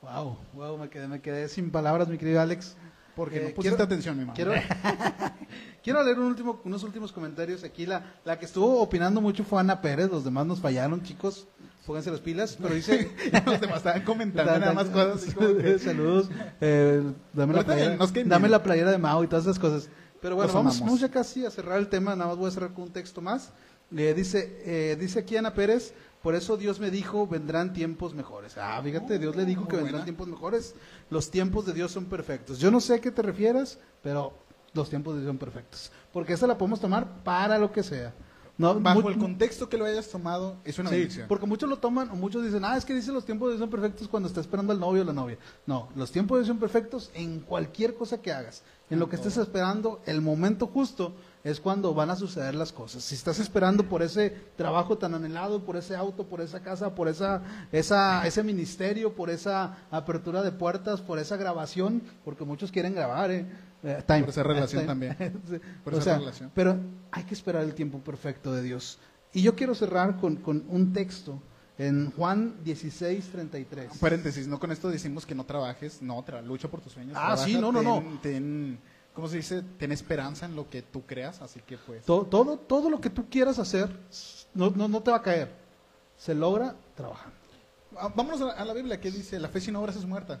Wow, wow, me quedé, me quedé sin palabras, mi querido Alex. Porque Eh, no pusiste quiero- atención, mi mamá. Quiero, quiero leer un último, unos últimos comentarios. Aquí la, la que estuvo opinando mucho fue Ana Pérez, los demás nos fallaron, chicos. Pónganse las pilas, pero dice... Los demás estaban comentando nada más cosas así como que- Saludos. eh, dame, la playera, dame la playera de Mao y todas esas cosas. Pero bueno, vamos, vamos ya casi a cerrar el tema. Nada más voy a cerrar con un texto más. Eh, dice, eh, dice aquí Ana Pérez, por eso Dios me dijo, vendrán tiempos mejores. Ah, fíjate, Dios le dijo que muy vendrán buena. tiempos mejores. Los tiempos de Dios son perfectos. Yo no sé a qué te refieras, pero los tiempos de Dios son perfectos. Porque esa la podemos tomar para lo que sea. No, Bajo el contexto que lo hayas tomado, es una Sí, bendición. porque muchos lo toman, o muchos dicen, ah, es que dice los tiempos de Dios son perfectos cuando está esperando al novio o la novia. No, los tiempos de Dios son perfectos en cualquier cosa que hagas. En lo que estés esperando, el momento justo es cuando van a suceder las cosas. Si estás esperando por ese trabajo tan anhelado, por ese auto, por esa casa, por esa, esa, ese ministerio, por esa apertura de puertas, por esa grabación, porque muchos quieren grabar, ¿eh? Eh, time. Por esa relación también. Por O esa sea, relación. pero hay que esperar el tiempo perfecto de Dios. Y yo quiero cerrar con, con un texto en Juan 16, 33. Paréntesis, no con esto decimos que no trabajes, no, tra- lucha por tus sueños. Ah, trabaja, sí, no, no, no. Ten, ¿cómo se dice? Ten esperanza en lo que tú creas, así que pues... Todo, todo, todo lo que tú quieras hacer no, no, no te va a caer. Se logra trabajando. Ah, Vámonos a la, a la Biblia que dice, la fe sin obras es muerta.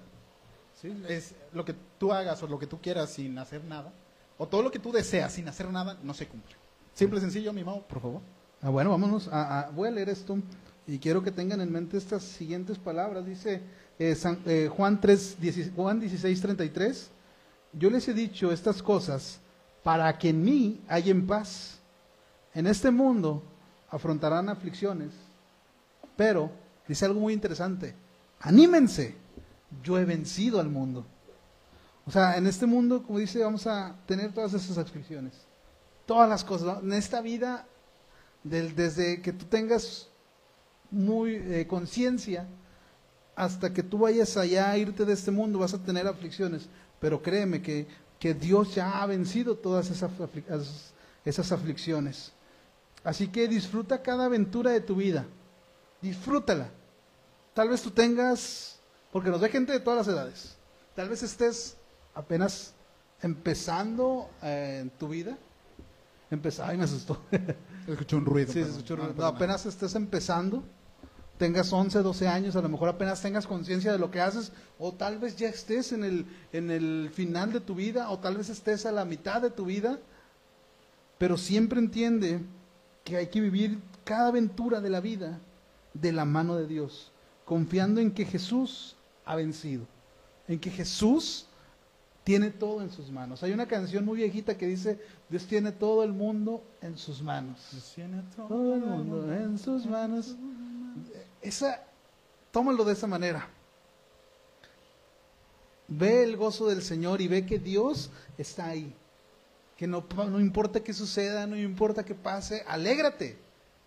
¿Sí? Es lo que tú hagas o lo que tú quieras sin hacer nada, o todo lo que tú deseas sin hacer nada, no se cumple. Simple y sencillo, mi Mau, por favor. Ah, bueno, vámonos. A, a- voy a leer esto y quiero que tengan en mente estas siguientes palabras. Dice eh, San- eh, Juan, 3, 16 Juan 16, 33. Yo les he dicho estas cosas para que en mí en paz. En este mundo afrontarán aflicciones, pero dice algo muy interesante. Anímense, yo he vencido al mundo. O sea, en este mundo, como dice, vamos a tener todas esas aflicciones. Todas las cosas. En esta vida desde que tú tengas muy eh, conciencia hasta que tú vayas allá a irte de este mundo vas a tener aflicciones, pero créeme que, que Dios ya ha vencido todas esas, esas- aflicciones. Así que disfruta cada aventura de tu vida, disfrútala. Tal vez tú tengas, porque nos ve gente de todas las edades, tal vez estés apenas empezando eh, en tu vida. Empezar, ay, me asustó. Escuché un ruido. Sí, se escuchó No, ruido. apenas estés empezando, tengas 11, 12 años, a lo mejor apenas tengas conciencia de lo que haces, o tal vez ya estés en el, en el final de tu vida, o tal vez estés a la mitad de tu vida, pero siempre entiende que hay que vivir cada aventura de la vida de la mano de Dios, confiando en que Jesús ha vencido, en que Jesús tiene todo en sus manos. Hay una canción muy viejita que dice, Dios tiene todo el mundo en sus manos. Todo el mundo en sus manos. Esa, tómalo de esa manera. Ve el gozo del Señor y ve que Dios está ahí. Que no, no importa qué suceda, no importa qué pase, alégrate.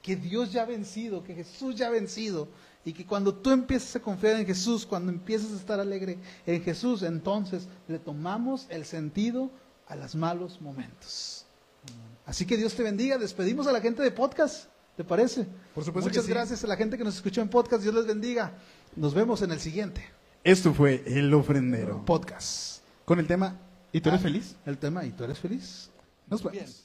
Que Dios ya ha vencido, que Jesús ya ha vencido. Y que cuando tú empiezas a confiar en Jesús, cuando empiezas a estar alegre en Jesús, entonces le tomamos el sentido a los malos momentos. Así que Dios te bendiga. Despedimos a la gente de podcast. ¿Te parece? Por supuesto que Muchas sí. gracias a la gente que nos escuchó en podcast. Dios les bendiga. Nos vemos en el siguiente Esto fue El Ofrendero. podcast. Con el tema, ¿y tú eres Ah, feliz? El tema, ¿y tú eres feliz? Nos vemos. Bien.